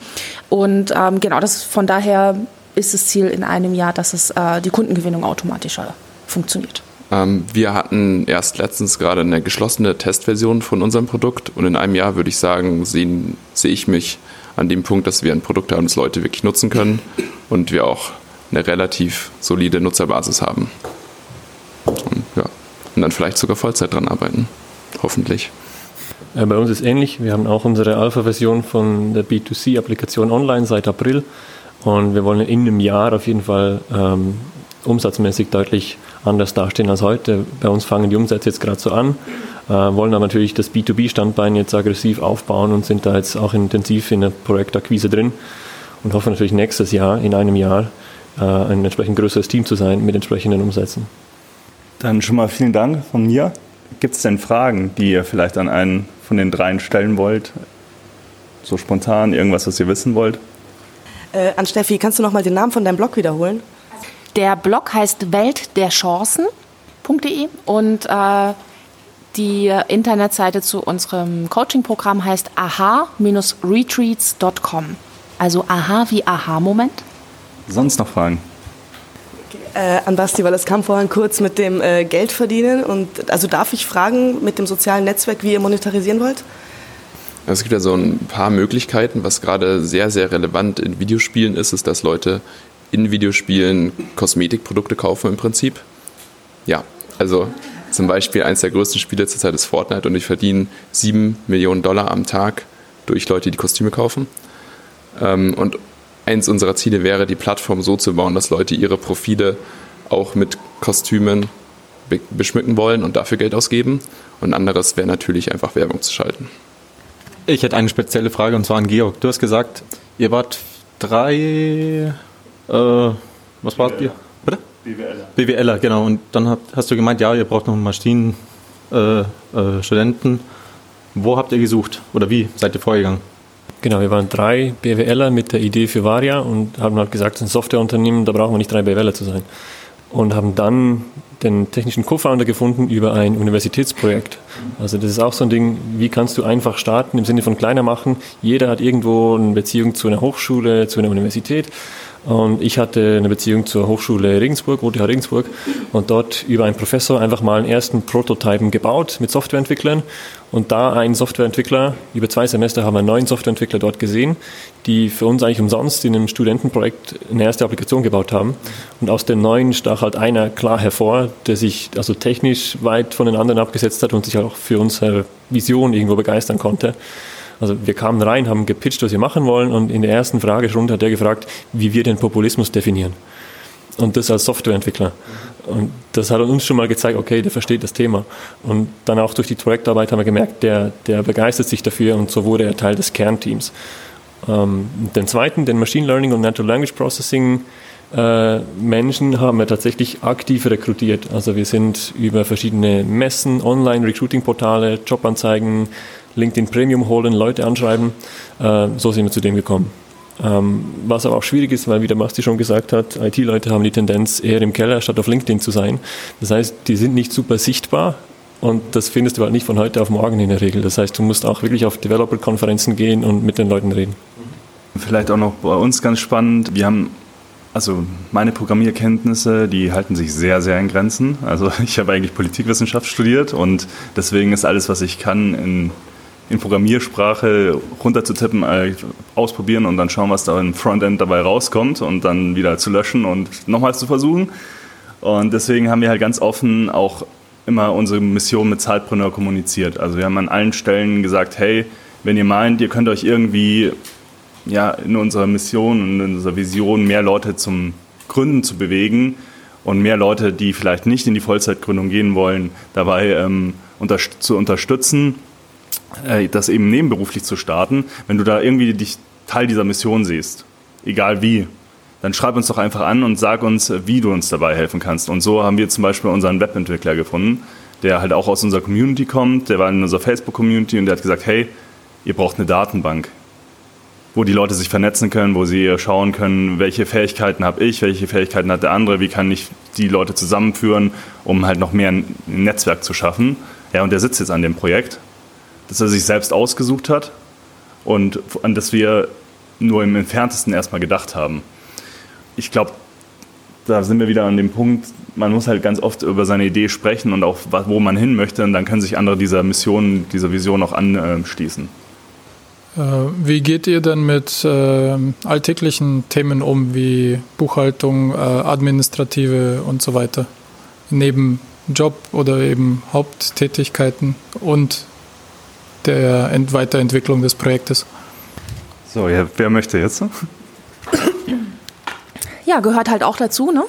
Und ähm, genau, das von daher ist das Ziel in einem Jahr, dass es äh, die Kundengewinnung automatischer funktioniert. Ähm, wir hatten erst letztens gerade eine geschlossene Testversion von unserem Produkt und in einem Jahr würde ich sagen, sehen, sehe ich mich an dem Punkt, dass wir ein Produkt haben, das Leute wirklich nutzen können und wir auch eine relativ solide Nutzerbasis haben. Und, ja, und dann vielleicht sogar Vollzeit dran arbeiten. Hoffentlich. Ja, bei uns ist ähnlich. Wir haben auch unsere Alpha-Version von der B2C-Applikation online seit April und wir wollen in einem Jahr auf jeden Fall ähm, umsatzmäßig deutlich anders dastehen als heute. Bei uns fangen die Umsätze jetzt gerade so an, äh, wollen aber natürlich das B2B-Standbein jetzt aggressiv aufbauen und sind da jetzt auch intensiv in der Projektakquise drin und hoffen natürlich nächstes Jahr, in einem Jahr, äh, ein entsprechend größeres Team zu sein mit entsprechenden Umsätzen. Dann schon mal vielen Dank von mir. Gibt es denn Fragen, die ihr vielleicht an einen von den dreien stellen wollt? So spontan, irgendwas, was ihr wissen wollt? Äh, an Steffi, kannst du noch mal den Namen von deinem Blog wiederholen? Der Blog heißt weltderchancen.de und äh, die Internetseite zu unserem Coaching-Programm heißt aha-retreats.com. Also aha wie aha-Moment. Sonst noch Fragen? Äh, an Basti, weil es kam vorhin kurz mit dem äh, Geld verdienen. Und also darf ich fragen mit dem sozialen Netzwerk, wie ihr monetarisieren wollt? Es gibt ja so ein paar Möglichkeiten. Was gerade sehr, sehr relevant in Videospielen ist, ist, dass Leute in Videospielen Kosmetikprodukte kaufen im Prinzip. Ja, also zum Beispiel eines der größten Spiele zurzeit ist Fortnite und ich verdiene 7 Millionen Dollar am Tag durch Leute, die Kostüme kaufen. Ähm, und eins unserer Ziele wäre, die Plattform so zu bauen, dass Leute ihre Profile auch mit Kostümen beschmücken wollen und dafür Geld ausgeben. Und anderes wäre natürlich einfach Werbung zu schalten. Ich hätte eine spezielle Frage und zwar an Georg. Du hast gesagt, ihr wart drei äh, was wart ihr? Bitte? BWLer. BWLer, genau. Und dann hat, hast du gemeint, ja, ihr braucht noch Maschinenstudenten. Äh, äh, Wo habt ihr gesucht oder wie seid ihr vorgegangen? Genau, wir waren drei BWLer mit der Idee für Varia und haben halt gesagt, es ist ein Softwareunternehmen, da brauchen wir nicht drei BWLer zu sein. Und haben dann den technischen Co-Founder gefunden über ein Universitätsprojekt. Also das ist auch so ein Ding, wie kannst du einfach starten im Sinne von kleiner machen. Jeder hat irgendwo eine Beziehung zu einer Hochschule, zu einer Universität Und ich hatte eine Beziehung zur Hochschule Regensburg, OTH Regensburg, und dort über einen Professor einfach mal einen ersten Prototypen gebaut mit Softwareentwicklern. Und da einen Softwareentwickler, über zwei Semester haben wir einen neuen Softwareentwickler dort gesehen, die für uns eigentlich umsonst in einem Studentenprojekt eine erste Applikation gebaut haben. Und aus den neuen stach halt einer klar hervor, der sich also technisch weit von den anderen abgesetzt hat und sich auch für unsere Vision irgendwo begeistern konnte. Also wir kamen rein, haben gepitcht, was wir machen wollen und in der ersten Fragestunde hat er gefragt, wie wir den Populismus definieren. Und das als Softwareentwickler. Und das hat uns schon mal gezeigt, okay, der versteht das Thema. Und dann auch durch die Projektarbeit haben wir gemerkt, der, der begeistert sich dafür und so wurde er Teil des Kernteams. Ähm, den zweiten, den Machine Learning und Natural Language Processing äh, Menschen haben wir tatsächlich aktiv rekrutiert. Also wir sind über verschiedene Messen, Online-Recruiting-Portale, Jobanzeigen, LinkedIn Premium holen, Leute anschreiben. Äh, so sind wir zu dem gekommen. Ähm, was aber auch schwierig ist, weil wie der Basti schon gesagt hat, IT-Leute haben die Tendenz, eher im Keller statt auf LinkedIn zu sein. Das heißt, die sind nicht super sichtbar und das findest du halt nicht von heute auf morgen in der Regel. Das heißt, du musst auch wirklich auf Developer-Konferenzen gehen und mit den Leuten reden. Vielleicht auch noch bei uns ganz spannend. Wir haben also meine Programmierkenntnisse, die halten sich sehr, sehr in Grenzen. Also [LAUGHS] ich habe eigentlich Politikwissenschaft studiert und deswegen ist alles, was ich kann, in in Programmiersprache runterzutippen, äh, ausprobieren und dann schauen, was da im Frontend dabei rauskommt und dann wieder zu löschen und nochmals zu versuchen. Und deswegen haben wir halt ganz offen auch immer unsere Mission mit Zeitpreneur kommuniziert. Also wir haben an allen Stellen gesagt, hey, wenn ihr meint, ihr könnt euch irgendwie ja, in unserer Mission und in unserer Vision mehr Leute zum Gründen zu bewegen und mehr Leute, die vielleicht nicht in die Vollzeitgründung gehen wollen, dabei ähm, unter zu unterstützen, äh, das eben nebenberuflich zu starten, wenn du da irgendwie dich Teil dieser Mission siehst, egal wie, dann schreib uns doch einfach an und sag uns, wie du uns dabei helfen kannst. Und so haben wir zum Beispiel unseren Webentwickler gefunden, der halt auch aus unserer Community kommt, der war in unserer Facebook-Community und der hat gesagt, hey, ihr braucht eine Datenbank, wo die Leute sich vernetzen können, wo sie schauen können, welche Fähigkeiten habe ich, welche Fähigkeiten hat der andere, wie kann ich die Leute zusammenführen, um halt noch mehr ein Netzwerk zu schaffen. Ja, und der sitzt jetzt an dem Projekt das er sich selbst ausgesucht hat und an das wir nur im entferntesten erstmal gedacht haben. Ich glaube, da sind wir wieder an dem Punkt, man muss halt ganz oft über seine Idee sprechen und auch, wo man hin möchte, und dann können sich andere dieser Mission, dieser Vision auch anschließen. Äh, wie geht ihr denn mit äh, alltäglichen Themen um, wie Buchhaltung, äh, administrative und so weiter? Neben Job oder eben Haupttätigkeiten und der Weiterentwicklung des Projektes. So, ja, wer möchte jetzt? Ja, gehört halt auch dazu, ne?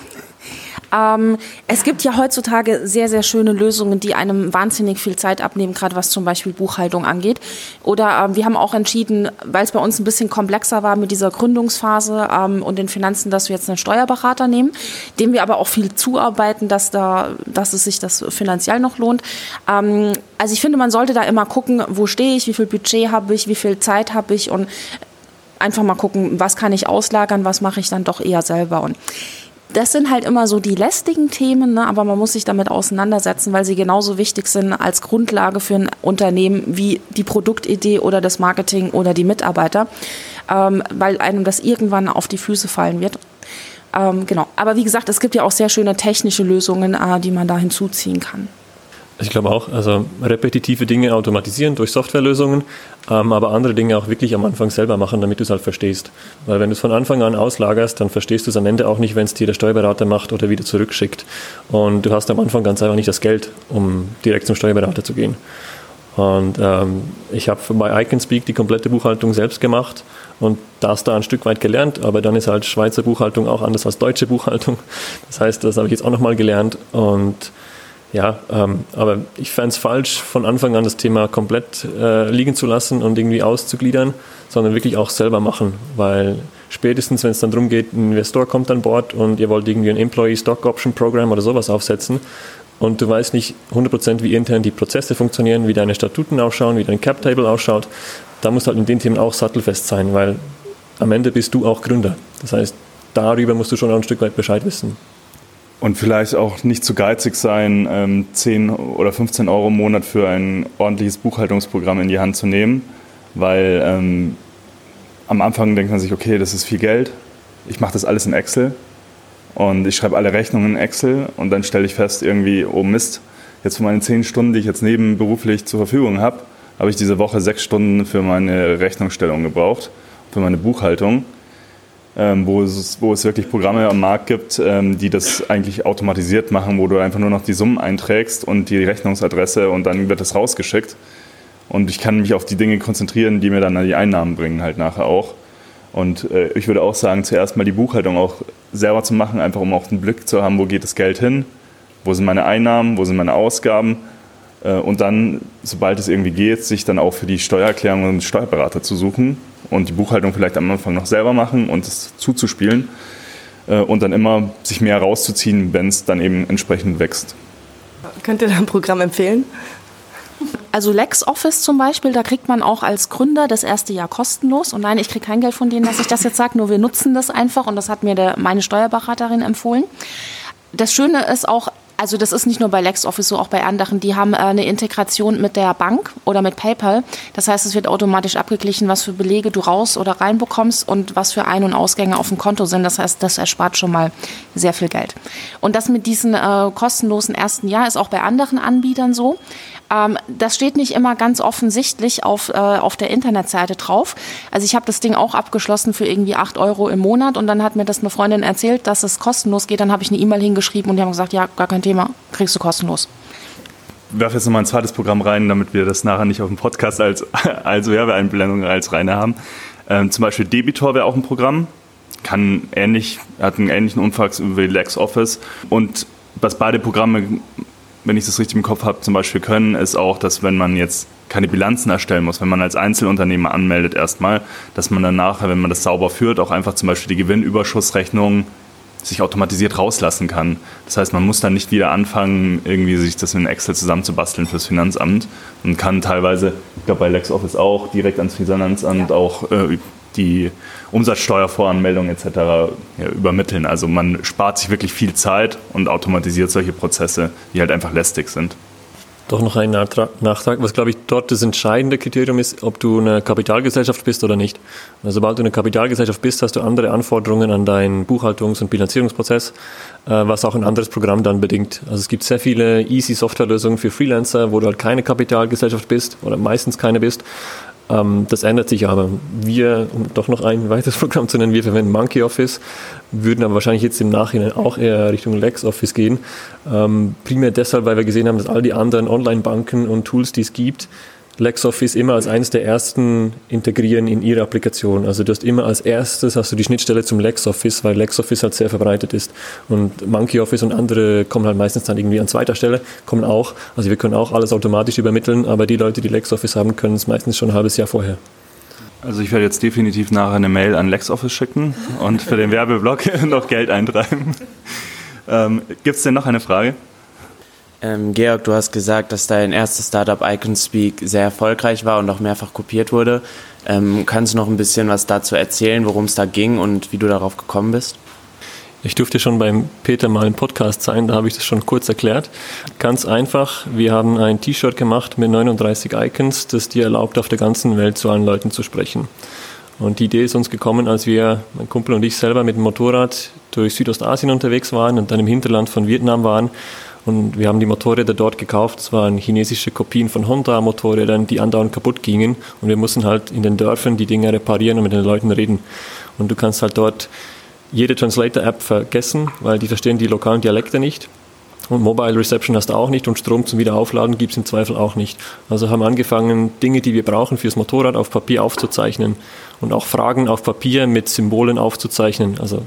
Ähm, es gibt ja heutzutage sehr, sehr schöne Lösungen, die einem wahnsinnig viel Zeit abnehmen, gerade was zum Beispiel Buchhaltung angeht. Oder ähm, wir haben auch entschieden, weil es bei uns ein bisschen komplexer war mit dieser Gründungsphase ähm, und den Finanzen, dass wir jetzt einen Steuerberater nehmen, dem wir aber auch viel zuarbeiten, dass, da, dass es sich das finanziell noch lohnt. Ähm, also ich finde, man sollte da immer gucken, wo stehe ich, wie viel Budget habe ich, wie viel Zeit habe ich und einfach mal gucken, was kann ich auslagern, was mache ich dann doch eher selber. Und das sind halt immer so die lästigen Themen, ne? aber man muss sich damit auseinandersetzen, weil sie genauso wichtig sind als Grundlage für ein Unternehmen wie die Produktidee oder das Marketing oder die Mitarbeiter, ähm, weil einem das irgendwann auf die Füße fallen wird. Ähm, genau. Aber wie gesagt, es gibt ja auch sehr schöne technische Lösungen, äh, die man da hinzuziehen kann. Ich glaube auch, also repetitive Dinge automatisieren durch Softwarelösungen, ähm, aber andere Dinge auch wirklich am Anfang selber machen, damit du es halt verstehst. Weil wenn du es von Anfang an auslagerst, dann verstehst du es am Ende auch nicht, wenn es dir der Steuerberater macht oder wieder zurückschickt. Und du hast am Anfang ganz einfach nicht das Geld, um direkt zum Steuerberater zu gehen. Und ähm, ich habe bei Iconspeak die komplette Buchhaltung selbst gemacht und das da ein Stück weit gelernt, aber dann ist halt Schweizer Buchhaltung auch anders als deutsche Buchhaltung. Das heißt, das habe ich jetzt auch nochmal gelernt und ja, ähm, aber ich fände es falsch, von Anfang an das Thema komplett äh, liegen zu lassen und irgendwie auszugliedern, sondern wirklich auch selber machen, weil spätestens, wenn es dann darum geht, ein Investor kommt an Bord und ihr wollt irgendwie ein Employee Stock Option Program oder sowas aufsetzen und du weißt nicht 100% wie intern die Prozesse funktionieren, wie deine Statuten ausschauen, wie dein Cap Table ausschaut, da musst du halt in den Themen auch sattelfest sein, weil am Ende bist du auch Gründer. Das heißt, darüber musst du schon auch ein Stück weit Bescheid wissen. Und vielleicht auch nicht zu geizig sein, 10 ähm, oder 15 Euro im Monat für ein ordentliches Buchhaltungsprogramm in die Hand zu nehmen, weil ähm, am Anfang denkt man sich, okay, das ist viel Geld, ich mache das alles in Excel und ich schreibe alle Rechnungen in Excel und dann stelle ich fest, irgendwie, oh Mist, jetzt für meine zehn Stunden, die ich jetzt nebenberuflich zur Verfügung habe, habe ich diese Woche sechs Stunden für meine Rechnungsstellung gebraucht, für meine Buchhaltung, ähm, wo, es, wo es wirklich Programme am Markt gibt, ähm, die das eigentlich automatisiert machen, wo du einfach nur noch die Summen einträgst und die Rechnungsadresse und dann wird das rausgeschickt. Und ich kann mich auf die Dinge konzentrieren, die mir dann die Einnahmen bringen, halt nachher auch. Und äh, ich würde auch sagen, zuerst mal die Buchhaltung auch selber zu machen, einfach um auch einen Blick zu haben, wo geht das Geld hin, wo sind meine Einnahmen, wo sind meine Ausgaben. Äh, und dann, sobald es irgendwie geht, sich dann auch für die Steuererklärung einen Steuerberater zu suchen und die Buchhaltung vielleicht am Anfang noch selber machen und es zuzuspielen. Äh, und dann immer sich mehr rauszuziehen, wenn es dann eben entsprechend wächst. Könnt ihr da ein Programm empfehlen? Also LexOffice zum Beispiel, da kriegt man auch als Gründer das erste Jahr kostenlos. Und nein, ich kriege kein Geld von denen, dass ich das jetzt sage, nur wir nutzen das einfach und das hat mir der, meine Steuerberaterin empfohlen. Das Schöne ist auch, also das ist nicht nur bei LexOffice so, auch bei anderen, die haben äh, eine Integration mit der Bank oder mit PayPal. Das heißt, es wird automatisch abgeglichen, was für Belege du raus oder rein bekommst und was für Ein- und Ausgänge auf dem Konto sind. Das heißt, das erspart schon mal sehr viel Geld. Und das mit diesem äh, kostenlosen ersten Jahr ist auch bei anderen Anbietern so. Ähm, das steht nicht immer ganz offensichtlich auf, äh, auf der Internetseite drauf. Also ich habe das Ding auch abgeschlossen für irgendwie 8 Euro im Monat und dann hat mir das eine Freundin erzählt, dass es kostenlos geht. Dann habe ich eine E-Mail hingeschrieben und die haben gesagt, ja, gar kein Thema, kriegst du kostenlos. Ich werfe jetzt nochmal ein zweites Programm rein, damit wir das nachher nicht auf dem Podcast als, [LAUGHS] als Werbeeinblendung als reine haben. Ähm, zum Beispiel Debitor wäre auch ein Programm, kann ähnlich, hat einen ähnlichen Umfang wie LexOffice und was beide Programme wenn ich das richtig im Kopf habe, zum Beispiel können, ist auch, dass wenn man jetzt keine Bilanzen erstellen muss, wenn man als Einzelunternehmer anmeldet erstmal, dass man dann nachher, wenn man das sauber führt, auch einfach zum Beispiel die Gewinnüberschussrechnung sich automatisiert rauslassen kann. Das heißt, man muss dann nicht wieder anfangen, irgendwie sich das in Excel zusammenzubasteln fürs Finanzamt und kann teilweise, ich glaube bei LexOffice auch, direkt ans Finanzamt ja. auch äh, die Umsatzsteuervoranmeldung etc. Ja, übermitteln. Also man spart sich wirklich viel Zeit und automatisiert solche Prozesse, die halt einfach lästig sind. Doch noch ein Nachtrag, was glaube ich dort das entscheidende Kriterium ist, ob du eine Kapitalgesellschaft bist oder nicht. Also, sobald du eine Kapitalgesellschaft bist, hast du andere Anforderungen an deinen Buchhaltungs- und Bilanzierungsprozess, äh, was auch ein anderes Programm dann bedingt. Also es gibt sehr viele easy Softwarelösungen für Freelancer, wo du halt keine Kapitalgesellschaft bist oder meistens keine bist das ändert sich aber. Wir, um doch noch ein weiteres [LAUGHS] Programm zu nennen, wir verwenden Monkey Office, würden aber wahrscheinlich jetzt im Nachhinein auch eher Richtung LexOffice gehen. Ähm, primär deshalb, weil wir gesehen haben, dass all die anderen Online-Banken und Tools, die es gibt, LexOffice immer als eines der ersten integrieren in ihre Applikation. Also du hast immer als erstes hast du die Schnittstelle zum LexOffice, weil LexOffice halt sehr verbreitet ist. Und MonkeyOffice und andere kommen halt meistens dann irgendwie an zweiter Stelle, kommen auch. Also wir können auch alles automatisch übermitteln, aber die Leute, die LexOffice haben, können es meistens schon ein halbes Jahr vorher. Also ich werde jetzt definitiv nachher eine Mail an LexOffice schicken und für den Werbeblock [LAUGHS] noch Geld eintreiben. Ähm, Gibt es denn noch eine Frage? Ähm, Georg, du hast gesagt, dass dein erstes Startup IconSpeak sehr erfolgreich war und auch mehrfach kopiert wurde. Ähm, kannst du noch ein bisschen was dazu erzählen, worum es da ging und wie du darauf gekommen bist? Ich durfte schon beim Peter mal im Podcast sein, da habe ich das schon kurz erklärt. Ganz einfach, wir haben ein T-Shirt gemacht mit 39 Icons, das dir erlaubt, auf der ganzen Welt zu allen Leuten zu sprechen. Und die Idee ist uns gekommen, als wir, mein Kumpel und ich selber mit dem Motorrad durch Südostasien unterwegs waren und dann im Hinterland von Vietnam waren und wir haben die Motorräder dort gekauft. Es waren chinesische Kopien von Honda-Motorrädern, die andauernd kaputt gingen. Und wir mussten halt in den Dörfern die Dinge reparieren und mit den Leuten reden. Und du kannst halt dort jede Translator-App vergessen, weil die verstehen die lokalen Dialekte nicht. Und Mobile Reception hast du auch nicht und Strom zum Wiederaufladen gibt es im Zweifel auch nicht. Also haben angefangen, Dinge, die wir brauchen fürs Motorrad auf Papier aufzuzeichnen und auch Fragen auf Papier mit Symbolen aufzuzeichnen. Also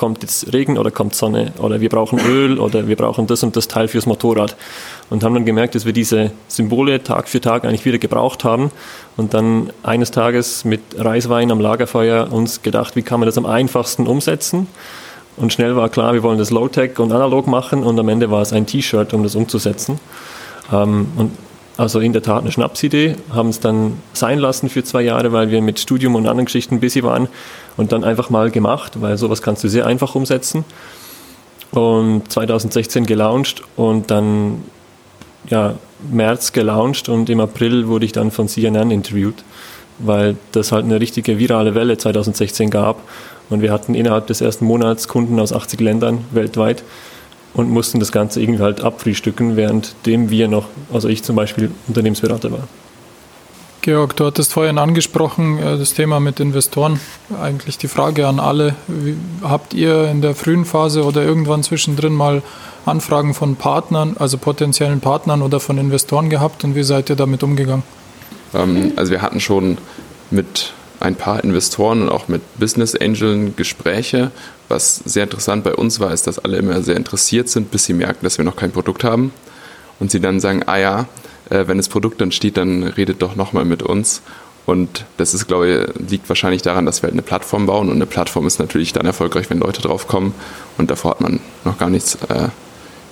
kommt jetzt Regen oder kommt Sonne oder wir brauchen Öl oder wir brauchen das und das Teil fürs Motorrad. Und haben dann gemerkt, dass wir diese Symbole Tag für Tag eigentlich wieder gebraucht haben und dann eines Tages mit Reiswein am Lagerfeuer uns gedacht, wie kann man das am einfachsten umsetzen. Und schnell war klar, wir wollen das Low-Tech und analog machen und am Ende war es ein T-Shirt, um das umzusetzen. Ähm, und also in der Tat eine Schnapsidee, haben es dann sein lassen für zwei Jahre, weil wir mit Studium und anderen Geschichten busy waren und dann einfach mal gemacht, weil sowas kannst du sehr einfach umsetzen. Und 2016 gelauncht und dann ja, März gelauncht und im April wurde ich dann von CNN interviewt. weil das halt eine richtige virale Welle 2016 gab. Und wir hatten innerhalb des ersten Monats Kunden aus 80 Ländern weltweit und mussten das Ganze irgendwie halt abfrühstücken, währenddem wir noch, also ich zum Beispiel, Unternehmensberater war. Georg, du hattest vorhin angesprochen, äh, das Thema mit Investoren. Eigentlich die Frage an alle. Wie, habt ihr in der frühen Phase oder irgendwann zwischendrin mal Anfragen von Partnern, also potenziellen Partnern oder von Investoren gehabt und wie seid ihr damit umgegangen? Ähm, also wir hatten schon mit ein paar Investoren und auch mit Business Angeln Gespräche. Was sehr interessant bei uns war, ist, dass alle immer sehr interessiert sind, bis sie merken, dass wir noch kein Produkt haben. Und sie dann sagen, ah ja, äh, wenn das Produkt dann steht, dann redet doch nochmal mit uns. Und das ist, glaube ich, liegt wahrscheinlich daran, dass wir halt eine Plattform bauen. Und eine Plattform ist natürlich dann erfolgreich, wenn Leute drauf kommen. Und davor hat man noch gar nichts äh,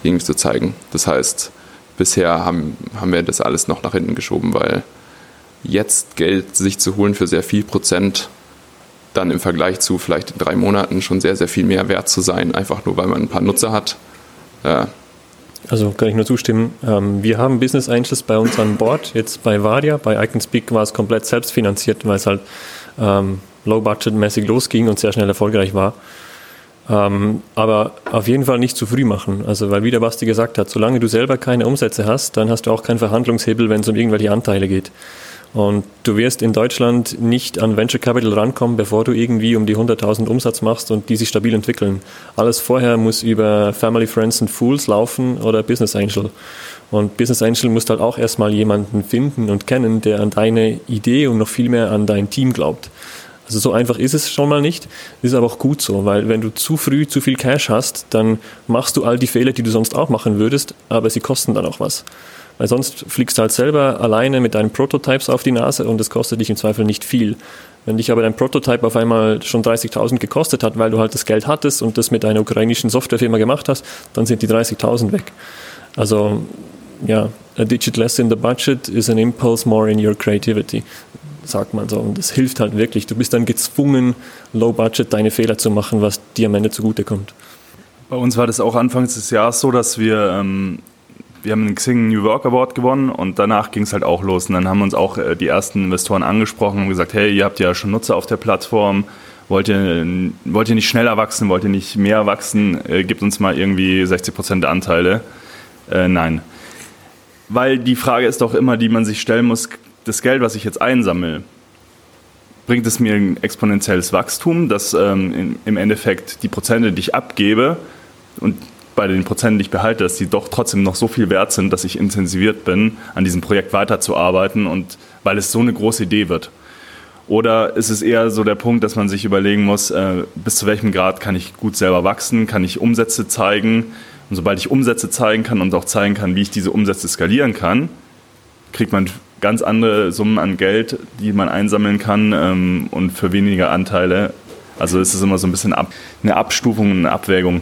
irgendwie zu zeigen. Das heißt, bisher haben, haben wir das alles noch nach hinten geschoben, weil jetzt Geld sich zu holen für sehr viel Prozent dann im Vergleich zu vielleicht in drei Monaten schon sehr, sehr viel mehr wert zu sein, einfach nur weil man ein paar Nutzer hat. Äh, also kann ich nur zustimmen. Ähm, wir haben Business Angels bei uns an Bord. Jetzt bei Varia, bei IconSpeak war es komplett selbstfinanziert, weil es halt ähm, low-budget-mäßig losging und sehr schnell erfolgreich war. Ähm, aber auf jeden Fall nicht zu früh machen. Also, weil wie der Basti gesagt hat, solange du selber keine Umsätze hast, dann hast du auch keinen Verhandlungshebel, wenn es um irgendwelche Anteile geht. Und du wirst in Deutschland nicht an Venture Capital rankommen, bevor du irgendwie um die 100.000 Umsatz machst und die sich stabil entwickeln. Alles vorher muss über Family, Friends and Fools laufen oder Business Angel. Und Business Angel muss halt auch erstmal jemanden finden und kennen, der an deine Idee und noch viel mehr an dein Team glaubt. Also so einfach ist es schon mal nicht, ist aber auch gut so, weil wenn du zu früh zu viel Cash hast, dann machst du all die Fehler, die du sonst auch machen würdest, aber sie kosten dann auch was. Weil sonst fliegst du halt selber alleine mit deinen Prototypes auf die Nase und es kostet dich im Zweifel nicht viel. Wenn dich aber dein Prototype auf einmal schon 30.000 gekostet hat, weil du halt das Geld hattest und das mit einer ukrainischen Softwarefirma gemacht hast, dann sind die 30.000 weg. Also ja, a digit less in the budget is an impulse more in your creativity, sagt man so. Und das hilft halt wirklich. Du bist dann gezwungen, low budget deine Fehler zu machen, was dir am Ende zugutekommt. Bei uns war das auch anfangs des Jahres so, dass wir ähm, wir haben den Xing New Work Award gewonnen und danach ging es halt auch los. Und dann haben uns auch äh, die ersten Investoren angesprochen und gesagt, hey, ihr habt ja schon Nutzer auf der Plattform, wollt ihr, wollt ihr nicht schneller wachsen, wollt ihr nicht mehr wachsen, äh, gebt uns mal irgendwie 60 Prozent der Anteile. Äh, nein. Weil die Frage ist doch immer, die man sich stellen muss, das Geld, was ich jetzt einsammle, bringt es mir ein exponentielles Wachstum, dass ähm, im Endeffekt die Prozente, die ich abgebe und bei den Prozenten, die ich behalte, dass die doch trotzdem noch so viel wert sind, dass ich intensiviert bin, an diesem Projekt weiterzuarbeiten und weil es so eine große Idee wird. Oder ist es eher so der Punkt, dass man sich überlegen muss, äh, bis zu welchem Grad kann ich gut selber wachsen, kann ich Umsätze zeigen? Und sobald ich Umsätze zeigen kann und auch zeigen kann, wie ich diese Umsätze skalieren kann, kriegt man ganz andere Summen an Geld, die man einsammeln kann ähm, und für weniger Anteile. Also es ist immer so ein bisschen ab, eine Abstufung, eine Abwägung.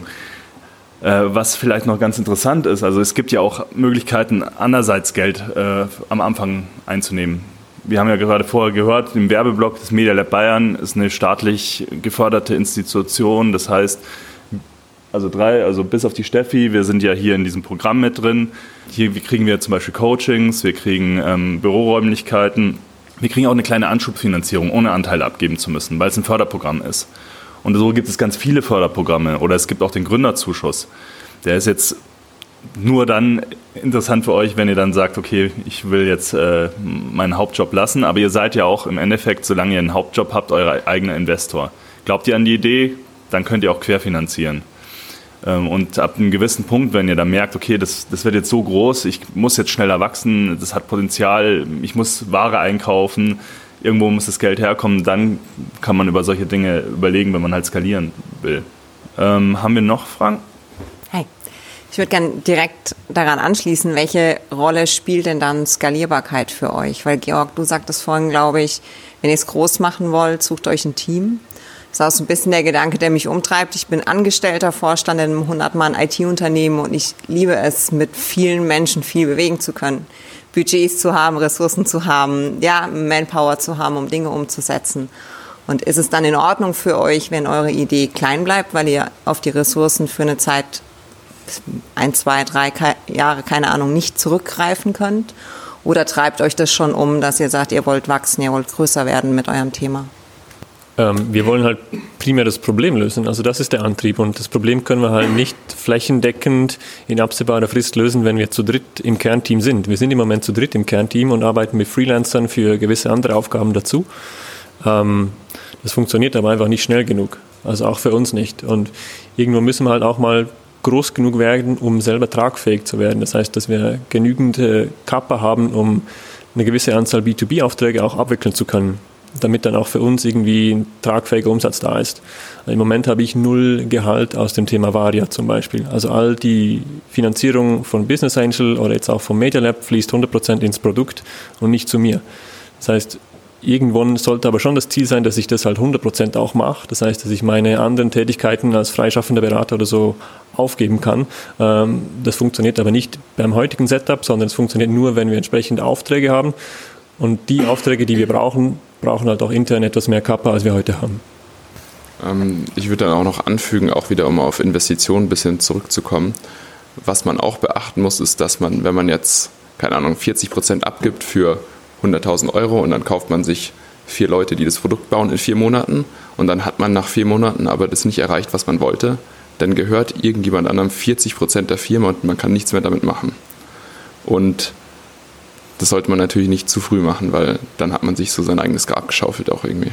Äh, was vielleicht noch ganz interessant ist, also es gibt ja auch Möglichkeiten, andererseits Geld äh, am Anfang einzunehmen. Wir haben ja gerade vorher gehört, im Werbeblock des Media Lab Bayern ist eine staatlich geförderte Institution. Das heißt, also drei, also bis auf die Steffi, wir sind ja hier in diesem Programm mit drin. Hier kriegen wir zum Beispiel Coachings, wir kriegen ähm, Büroräumlichkeiten. Wir kriegen auch eine kleine Anschubfinanzierung, ohne Anteile abgeben zu müssen, weil es ein Förderprogramm ist. Und so gibt es ganz viele Förderprogramme oder es gibt auch den Gründerzuschuss. Der ist jetzt nur dann interessant für euch, wenn ihr dann sagt, okay, ich will jetzt äh, meinen Hauptjob lassen, aber ihr seid ja auch im Endeffekt, solange ihr einen Hauptjob habt, euer eigener Investor. Glaubt ihr an die Idee, dann könnt ihr auch querfinanzieren. Ähm, und ab einem gewissen Punkt, wenn ihr dann merkt, okay, das, das wird jetzt so groß, ich muss jetzt schneller wachsen, das hat Potenzial, ich muss Ware einkaufen, irgendwo muss das Geld herkommen, dann kann man über solche Dinge überlegen, wenn man halt skalieren will. Ähm, haben wir noch Fragen? Hey, ich würde gerne direkt daran anschließen, welche Rolle spielt denn dann Skalierbarkeit für euch? Weil Georg, du sagtest vorhin, glaube ich, wenn ihr es groß machen wollt, sucht euch ein Team. Das ist auch so ein bisschen der Gedanke, der mich umtreibt. Ich bin angestellter Vorstand in einem 100-Mann-IT-Unternehmen und ich liebe es, mit vielen Menschen viel bewegen zu können. Budgets zu haben, Ressourcen zu haben, ja, Manpower zu haben, um Dinge umzusetzen. Und ist es dann in Ordnung für euch, wenn eure Idee klein bleibt, weil ihr auf die Ressourcen für eine Zeit, ein, zwei, drei Jahre, keine Ahnung, nicht zurückgreifen könnt? Oder treibt euch das schon um, dass ihr sagt, ihr wollt wachsen, ihr wollt größer werden mit eurem Thema? Ähm, wir wollen halt primär das Problem lösen. Also das ist der Antrieb. Und das Problem können wir halt nicht flächendeckend in absehbarer Frist lösen, wenn wir zu dritt im Kernteam sind. Wir sind im Moment zu dritt im Kernteam und arbeiten mit Freelancern für gewisse andere Aufgaben dazu. Ähm, das funktioniert aber einfach nicht schnell genug. Also auch für uns nicht. Und irgendwo müssen wir halt auch mal groß genug werden, um selber tragfähig zu werden. Das heißt, dass wir genügend äh, Kappa haben, um eine gewisse Anzahl B2B-Aufträge auch abwickeln zu können damit dann auch für uns irgendwie ein tragfähiger Umsatz da ist. Im Moment habe ich null Gehalt aus dem Thema Varia zum Beispiel. Also all die Finanzierung von Business Angel oder jetzt auch vom Media Lab fließt 100% ins Produkt und nicht zu mir. Das heißt, irgendwann sollte aber schon das Ziel sein, dass ich das halt 100% auch mache. Das heißt, dass ich meine anderen Tätigkeiten als freischaffender Berater oder so aufgeben kann. Ähm, das funktioniert aber nicht beim heutigen Setup, sondern es funktioniert nur, wenn wir entsprechende Aufträge haben. Und die Aufträge, die wir brauchen, brauchen halt auch intern etwas mehr Kappa, als wir heute haben. Ähm, ich würde dann auch noch anfügen, auch wieder um auf Investitionen ein bisschen zurückzukommen. Was man auch beachten muss, ist, dass man, wenn man jetzt, keine Ahnung, 40 Prozent abgibt für 100.000 Euro und dann kauft man sich vier Leute, die das Produkt bauen in vier Monaten und dann hat man nach vier Monaten aber das nicht erreicht, was man wollte, dann gehört irgendjemand anderem 40 Prozent der Firma und man kann nichts mehr damit machen. Und das sollte man natürlich nicht zu früh machen, weil dann hat man sich so sein eigenes Grab geschaufelt auch irgendwie.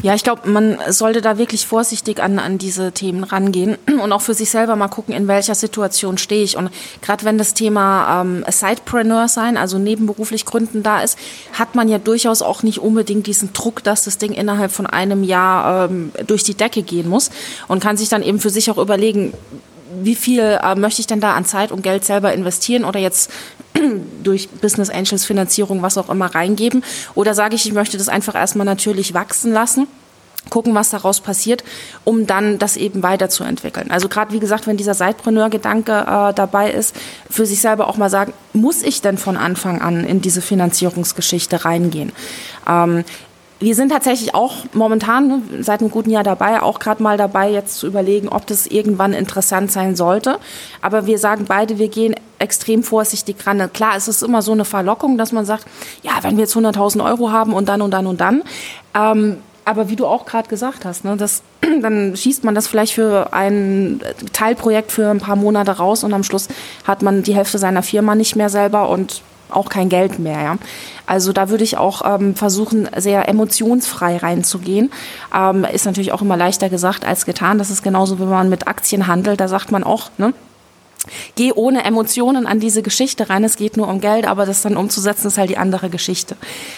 Ja, ich glaube, man sollte da wirklich vorsichtig an, an diese Themen rangehen [CLEARS THROAT] und auch für sich selber mal gucken, in welcher Situation stehe ich. Und gerade wenn das Thema ähm, Sidepreneur sein, also nebenberuflich Gründen da ist, hat man ja durchaus auch nicht unbedingt diesen Druck, dass das Ding innerhalb von einem Jahr ähm, durch die Decke gehen muss und kann sich dann eben für sich auch überlegen, wie viel äh, möchte ich denn da an Zeit und Geld selber investieren oder jetzt [CLEARS THROAT] durch Business Angels Finanzierung, was auch immer reingeben? Oder sage ich, ich möchte das einfach erstmal natürlich wachsen lassen? gucken, was daraus passiert, um dann das eben weiterzuentwickeln. Also gerade wie gesagt, wenn dieser Sidepreneur-Gedanke äh, dabei ist, für sich selber auch mal sagen, muss ich denn von Anfang an in diese Finanzierungsgeschichte reingehen? Ähm, wir sind tatsächlich auch momentan ne, seit einem guten Jahr dabei, auch gerade mal dabei, jetzt zu überlegen, ob das irgendwann interessant sein sollte. Aber wir sagen beide, wir gehen extrem vorsichtig ran. Klar, es ist immer so eine Verlockung, dass man sagt, ja, wenn wir jetzt 100.000 Euro haben und dann und dann und dann. Ähm, aber wie du auch gerade gesagt hast, ne, das, [CLEARS THROAT] dann schießt man das vielleicht für ein Teilprojekt für ein paar Monate raus und am Schluss hat man die Hälfte seiner Firma nicht mehr selber und auch kein Geld mehr. Ja? Also da würde ich auch ähm, versuchen, sehr emotionsfrei reinzugehen. Ähm, ist natürlich auch immer leichter gesagt als getan. Das ist genauso, wenn man mit Aktien handelt. Da sagt man auch, ne? Geh ohne Emotionen an diese Geschichte rein. Es geht nur um Geld, aber das dann umzusetzen ist halt die andere Geschichte.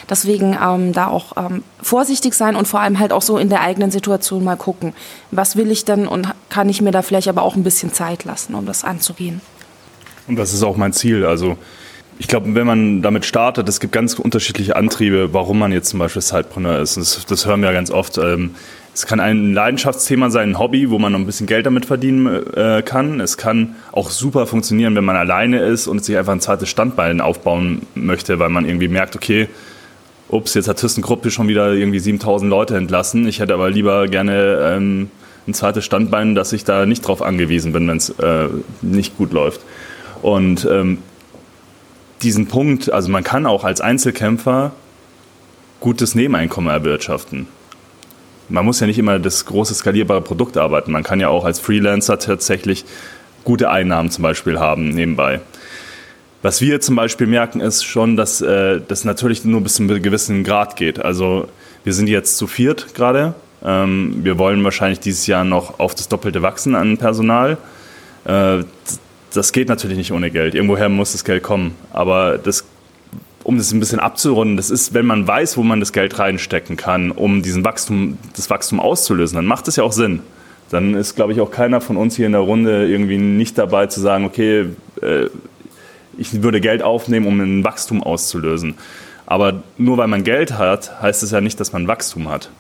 Deswegen ähm, da auch ähm, vorsichtig sein und vor allem halt auch so in der eigenen Situation mal gucken, was will ich denn und kann ich mir da vielleicht aber auch ein bisschen Zeit lassen, um das anzugehen. Und das ist auch mein Ziel. Also ich glaube, wenn man damit startet, es gibt ganz unterschiedliche Antriebe, warum man jetzt zum Beispiel Sidepreneur ist. Das, das hören wir ja ganz oft. Ähm, es kann ein Leidenschaftsthema sein, ein Hobby, wo man noch ein bisschen Geld damit verdienen äh, kann. Es kann auch super funktionieren, wenn man alleine ist und sich einfach ein zweites Standbein aufbauen möchte, weil man irgendwie merkt, okay, ups, jetzt hat ThyssenKrupp schon wieder irgendwie 7000 Leute entlassen. Ich hätte aber lieber gerne ähm, ein zweites Standbein, dass ich da nicht drauf angewiesen bin, wenn es äh, nicht gut läuft. Und ähm, diesen Punkt, also man kann auch als Einzelkämpfer gutes Nebeneinkommen erwirtschaften. Man muss ja nicht immer das große skalierbare Produkt arbeiten. Man kann ja auch als Freelancer tatsächlich gute Einnahmen zum Beispiel haben nebenbei. Was wir zum Beispiel merken, ist schon, dass äh, das natürlich nur bis zu einem gewissen Grad geht. Also wir sind jetzt zu viert gerade. Ähm, wir wollen wahrscheinlich dieses Jahr noch auf das Doppelte wachsen an Personal. Äh, das geht natürlich nicht ohne Geld. Irgendwoher muss das Geld kommen. Aber das, um das ein bisschen abzurunden, das ist, wenn man weiß, wo man das Geld reinstecken kann, um diesen Wachstum, das Wachstum auszulösen, dann macht es ja auch Sinn. Dann ist, glaube ich, auch keiner von uns hier in der Runde irgendwie nicht dabei zu sagen, okay, äh, ich würde Geld aufnehmen, um ein Wachstum auszulösen. Aber nur weil man Geld hat, heißt es ja nicht, dass man Wachstum hat.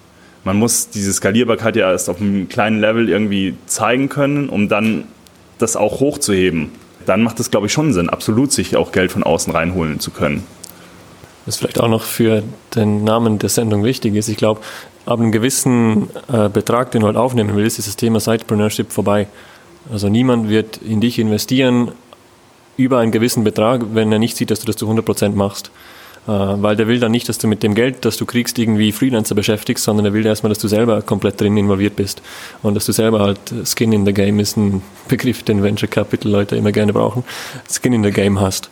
Man muss diese Skalierbarkeit ja erst auf einem kleinen Level irgendwie zeigen können, um dann das auch hochzuheben, dann macht es, glaube ich, schon Sinn, absolut sich auch Geld von außen reinholen zu können. Was vielleicht auch noch für den Namen der Sendung wichtig ist, ich glaube, ab einem gewissen äh, Betrag, den du halt aufnehmen willst, ist das Thema Sidepreneurship vorbei. Also niemand wird in dich investieren über einen gewissen Betrag, wenn er nicht sieht, dass du das zu 100% machst. Äh, weil der will dann nicht, dass du mit dem Geld, das du kriegst, irgendwie Freelancer beschäftigst, sondern er will erstmal, dass du selber komplett drin involviert bist. Und dass du selber halt Skin in the Game ist ein [LAUGHS] Begriff, den Venture Capital Leute immer gerne brauchen, Skin in the Game hast.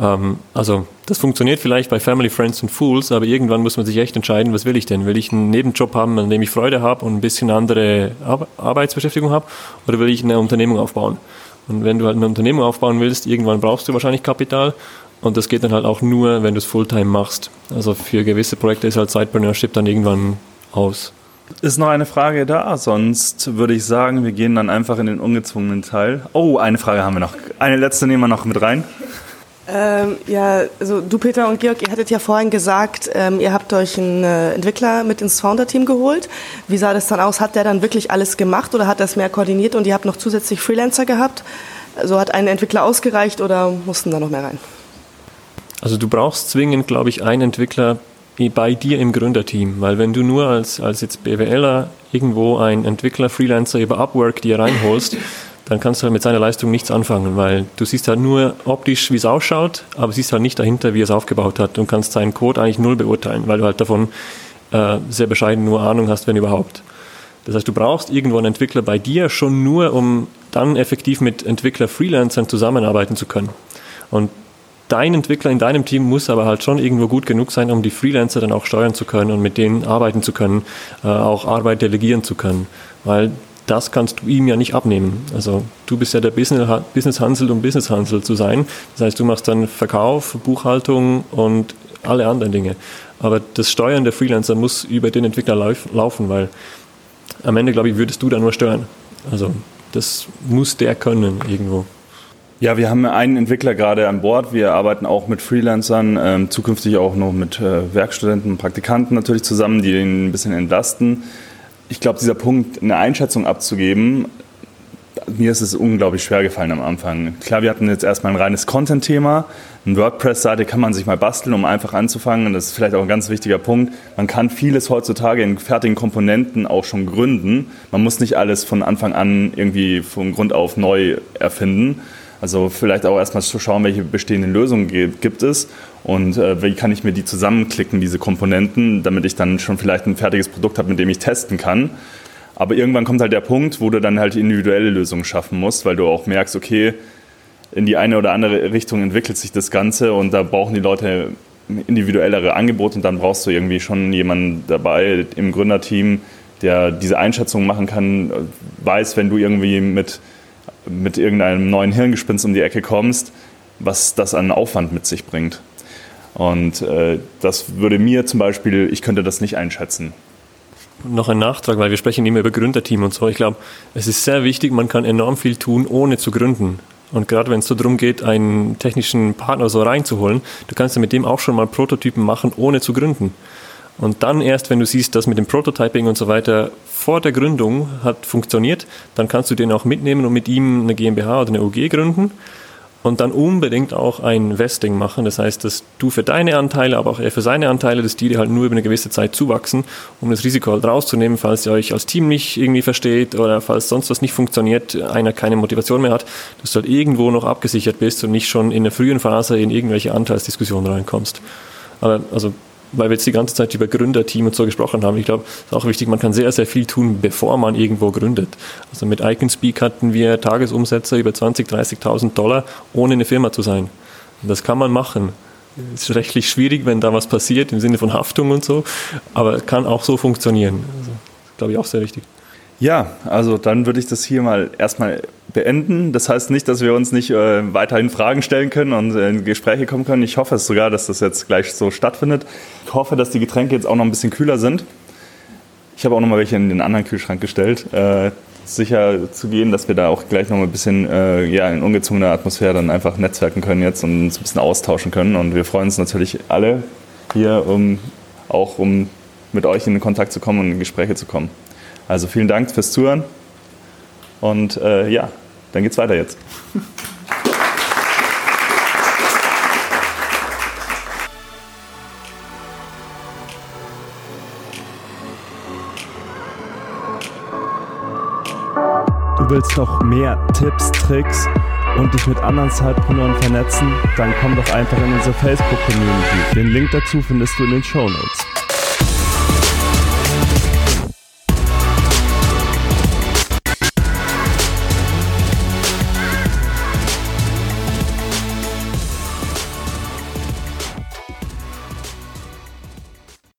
Ähm, also das funktioniert vielleicht bei Family, Friends und Fools, aber irgendwann muss man sich echt entscheiden, was will ich denn? Will ich einen Nebenjob haben, an dem ich Freude habe und ein bisschen andere Arbeitsbeschäftigung habe, oder will ich eine Unternehmung aufbauen? Und wenn du halt eine Unternehmung aufbauen willst, irgendwann brauchst du wahrscheinlich Kapital und das geht dann halt auch nur, wenn du es Fulltime machst. Also für gewisse Projekte ist halt Sidepreneurship dann irgendwann aus. Ist noch eine Frage da? Sonst würde ich sagen, wir gehen dann einfach in den ungezwungenen Teil. Oh, eine Frage haben wir noch. Eine letzte nehmen wir noch mit rein. Ähm, ja, also du Peter und Georg, ihr hattet ja vorhin gesagt, ähm, ihr habt euch einen äh, Entwickler mit ins Founder-Team geholt. Wie sah das dann aus? Hat der dann wirklich alles gemacht oder hat das mehr koordiniert und ihr habt noch zusätzlich Freelancer gehabt? Also hat ein Entwickler ausgereicht oder mussten da noch mehr rein? Also du brauchst zwingend, glaube ich, einen Entwickler bei dir im Gründerteam, weil wenn du nur als, als jetzt BWLer irgendwo einen Entwickler, Freelancer über Upwork dir reinholst, [LAUGHS] dann kannst du halt mit seiner Leistung nichts anfangen, weil du siehst halt nur optisch, wie es ausschaut, aber siehst halt nicht dahinter, wie er es aufgebaut hat und kannst seinen Code eigentlich null beurteilen, weil du halt davon äh, sehr bescheiden nur Ahnung hast, wenn überhaupt. Das heißt, du brauchst irgendwo einen Entwickler bei dir schon nur, um dann effektiv mit Entwickler-Freelancern zusammenarbeiten zu können. Und dein Entwickler in deinem Team muss aber halt schon irgendwo gut genug sein, um die Freelancer dann auch steuern zu können und mit denen arbeiten zu können, äh, auch Arbeit delegieren zu können. Weil das kannst du ihm ja nicht abnehmen. Also du bist ja der Business Hansel, um Business Hansel zu sein. Das heißt, du machst dann Verkauf, Buchhaltung und alle anderen Dinge. Aber das Steuern der Freelancer muss über den Entwickler laufen, weil am Ende, glaube ich, würdest du da nur stören. Also das muss der können irgendwo. Ja, wir haben einen Entwickler gerade an Bord. Wir arbeiten auch mit Freelancern, ähm, zukünftig auch noch mit äh, Werkstudenten und Praktikanten natürlich zusammen, die ihn ein bisschen entlasten. Ich glaube, dieser Punkt, eine Einschätzung abzugeben, mir ist es unglaublich schwer gefallen am Anfang. Klar, wir hatten jetzt erstmal ein reines Content-Thema. Eine WordPress-Seite kann man sich mal basteln, um einfach anzufangen. Das ist vielleicht auch ein ganz wichtiger Punkt. Man kann vieles heutzutage in fertigen Komponenten auch schon gründen. Man muss nicht alles von Anfang an irgendwie von Grund auf neu erfinden. Also vielleicht auch erstmal zu schauen, welche bestehenden Lösungen gibt es und äh, wie kann ich mir die zusammenklicken, diese Komponenten, damit ich dann schon vielleicht ein fertiges Produkt habe, mit dem ich testen kann. Aber irgendwann kommt halt der Punkt, wo du dann halt individuelle Lösungen schaffen musst, weil du auch merkst, okay, in die eine oder andere Richtung entwickelt sich das Ganze und da brauchen die Leute individuellere Angebote und dann brauchst du irgendwie schon jemanden dabei im Gründerteam, der diese Einschätzung machen kann, weiß, wenn du irgendwie mit mit irgendeinem neuen Hirngespinst um die Ecke kommst, was das an Aufwand mit sich bringt. Und äh, das würde mir zum Beispiel, ich könnte das nicht einschätzen. Noch ein Nachtrag, weil wir sprechen immer über Gründerteam und so. Ich glaube, es ist sehr wichtig, man kann enorm viel tun, ohne zu gründen. Und gerade wenn es so darum geht, einen technischen Partner so reinzuholen, du kannst ja mit dem auch schon mal Prototypen machen, ohne zu gründen. Und dann erst, wenn du siehst, dass mit dem Prototyping und so weiter vor der Gründung hat funktioniert, dann kannst du den auch mitnehmen und mit ihm eine GmbH oder eine UG gründen und dann unbedingt auch ein Vesting machen. Das heißt, dass du für deine Anteile, aber auch er für seine Anteile, dass die dir halt nur über eine gewisse Zeit zuwachsen, um das Risiko halt rauszunehmen, falls ihr euch als Team nicht irgendwie versteht oder falls sonst was nicht funktioniert, einer keine Motivation mehr hat, dass du halt irgendwo noch abgesichert bist und nicht schon in der frühen Phase in irgendwelche Anteilsdiskussionen reinkommst. Aber also weil wir jetzt die ganze Zeit über Gründerteam und so gesprochen haben. Ich glaube, es ist auch wichtig, man kann sehr, sehr viel tun, bevor man irgendwo gründet. Also mit IconSpeak hatten wir Tagesumsätze über 20.000, 30.000 Dollar, ohne eine Firma zu sein. Und das kann man machen. Es ist rechtlich schwierig, wenn da was passiert, im Sinne von Haftung und so, aber kann auch so funktionieren. Also, glaube ich, auch sehr wichtig. Ja, also dann würde ich das hier mal erstmal beenden. Das heißt nicht, dass wir uns nicht äh, weiterhin Fragen stellen können und äh, in Gespräche kommen können. Ich hoffe es sogar, dass das jetzt gleich so stattfindet. Ich hoffe, dass die Getränke jetzt auch noch ein bisschen kühler sind. Ich habe auch noch mal welche in den anderen Kühlschrank gestellt. Äh, sicher zu gehen, dass wir da auch gleich noch mal ein bisschen äh, ja, in ungezwungener Atmosphäre dann einfach netzwerken können jetzt und uns ein bisschen austauschen können. Und wir freuen uns natürlich alle hier, um auch um mit euch in Kontakt zu kommen und in Gespräche zu kommen. Also vielen Dank fürs Zuhören und äh, ja, dann geht's weiter jetzt. Du willst noch mehr Tipps, Tricks und dich mit anderen Zeitpreneuren vernetzen, dann komm doch einfach in unsere Facebook-Community. Den Link dazu findest du in den Show Notes.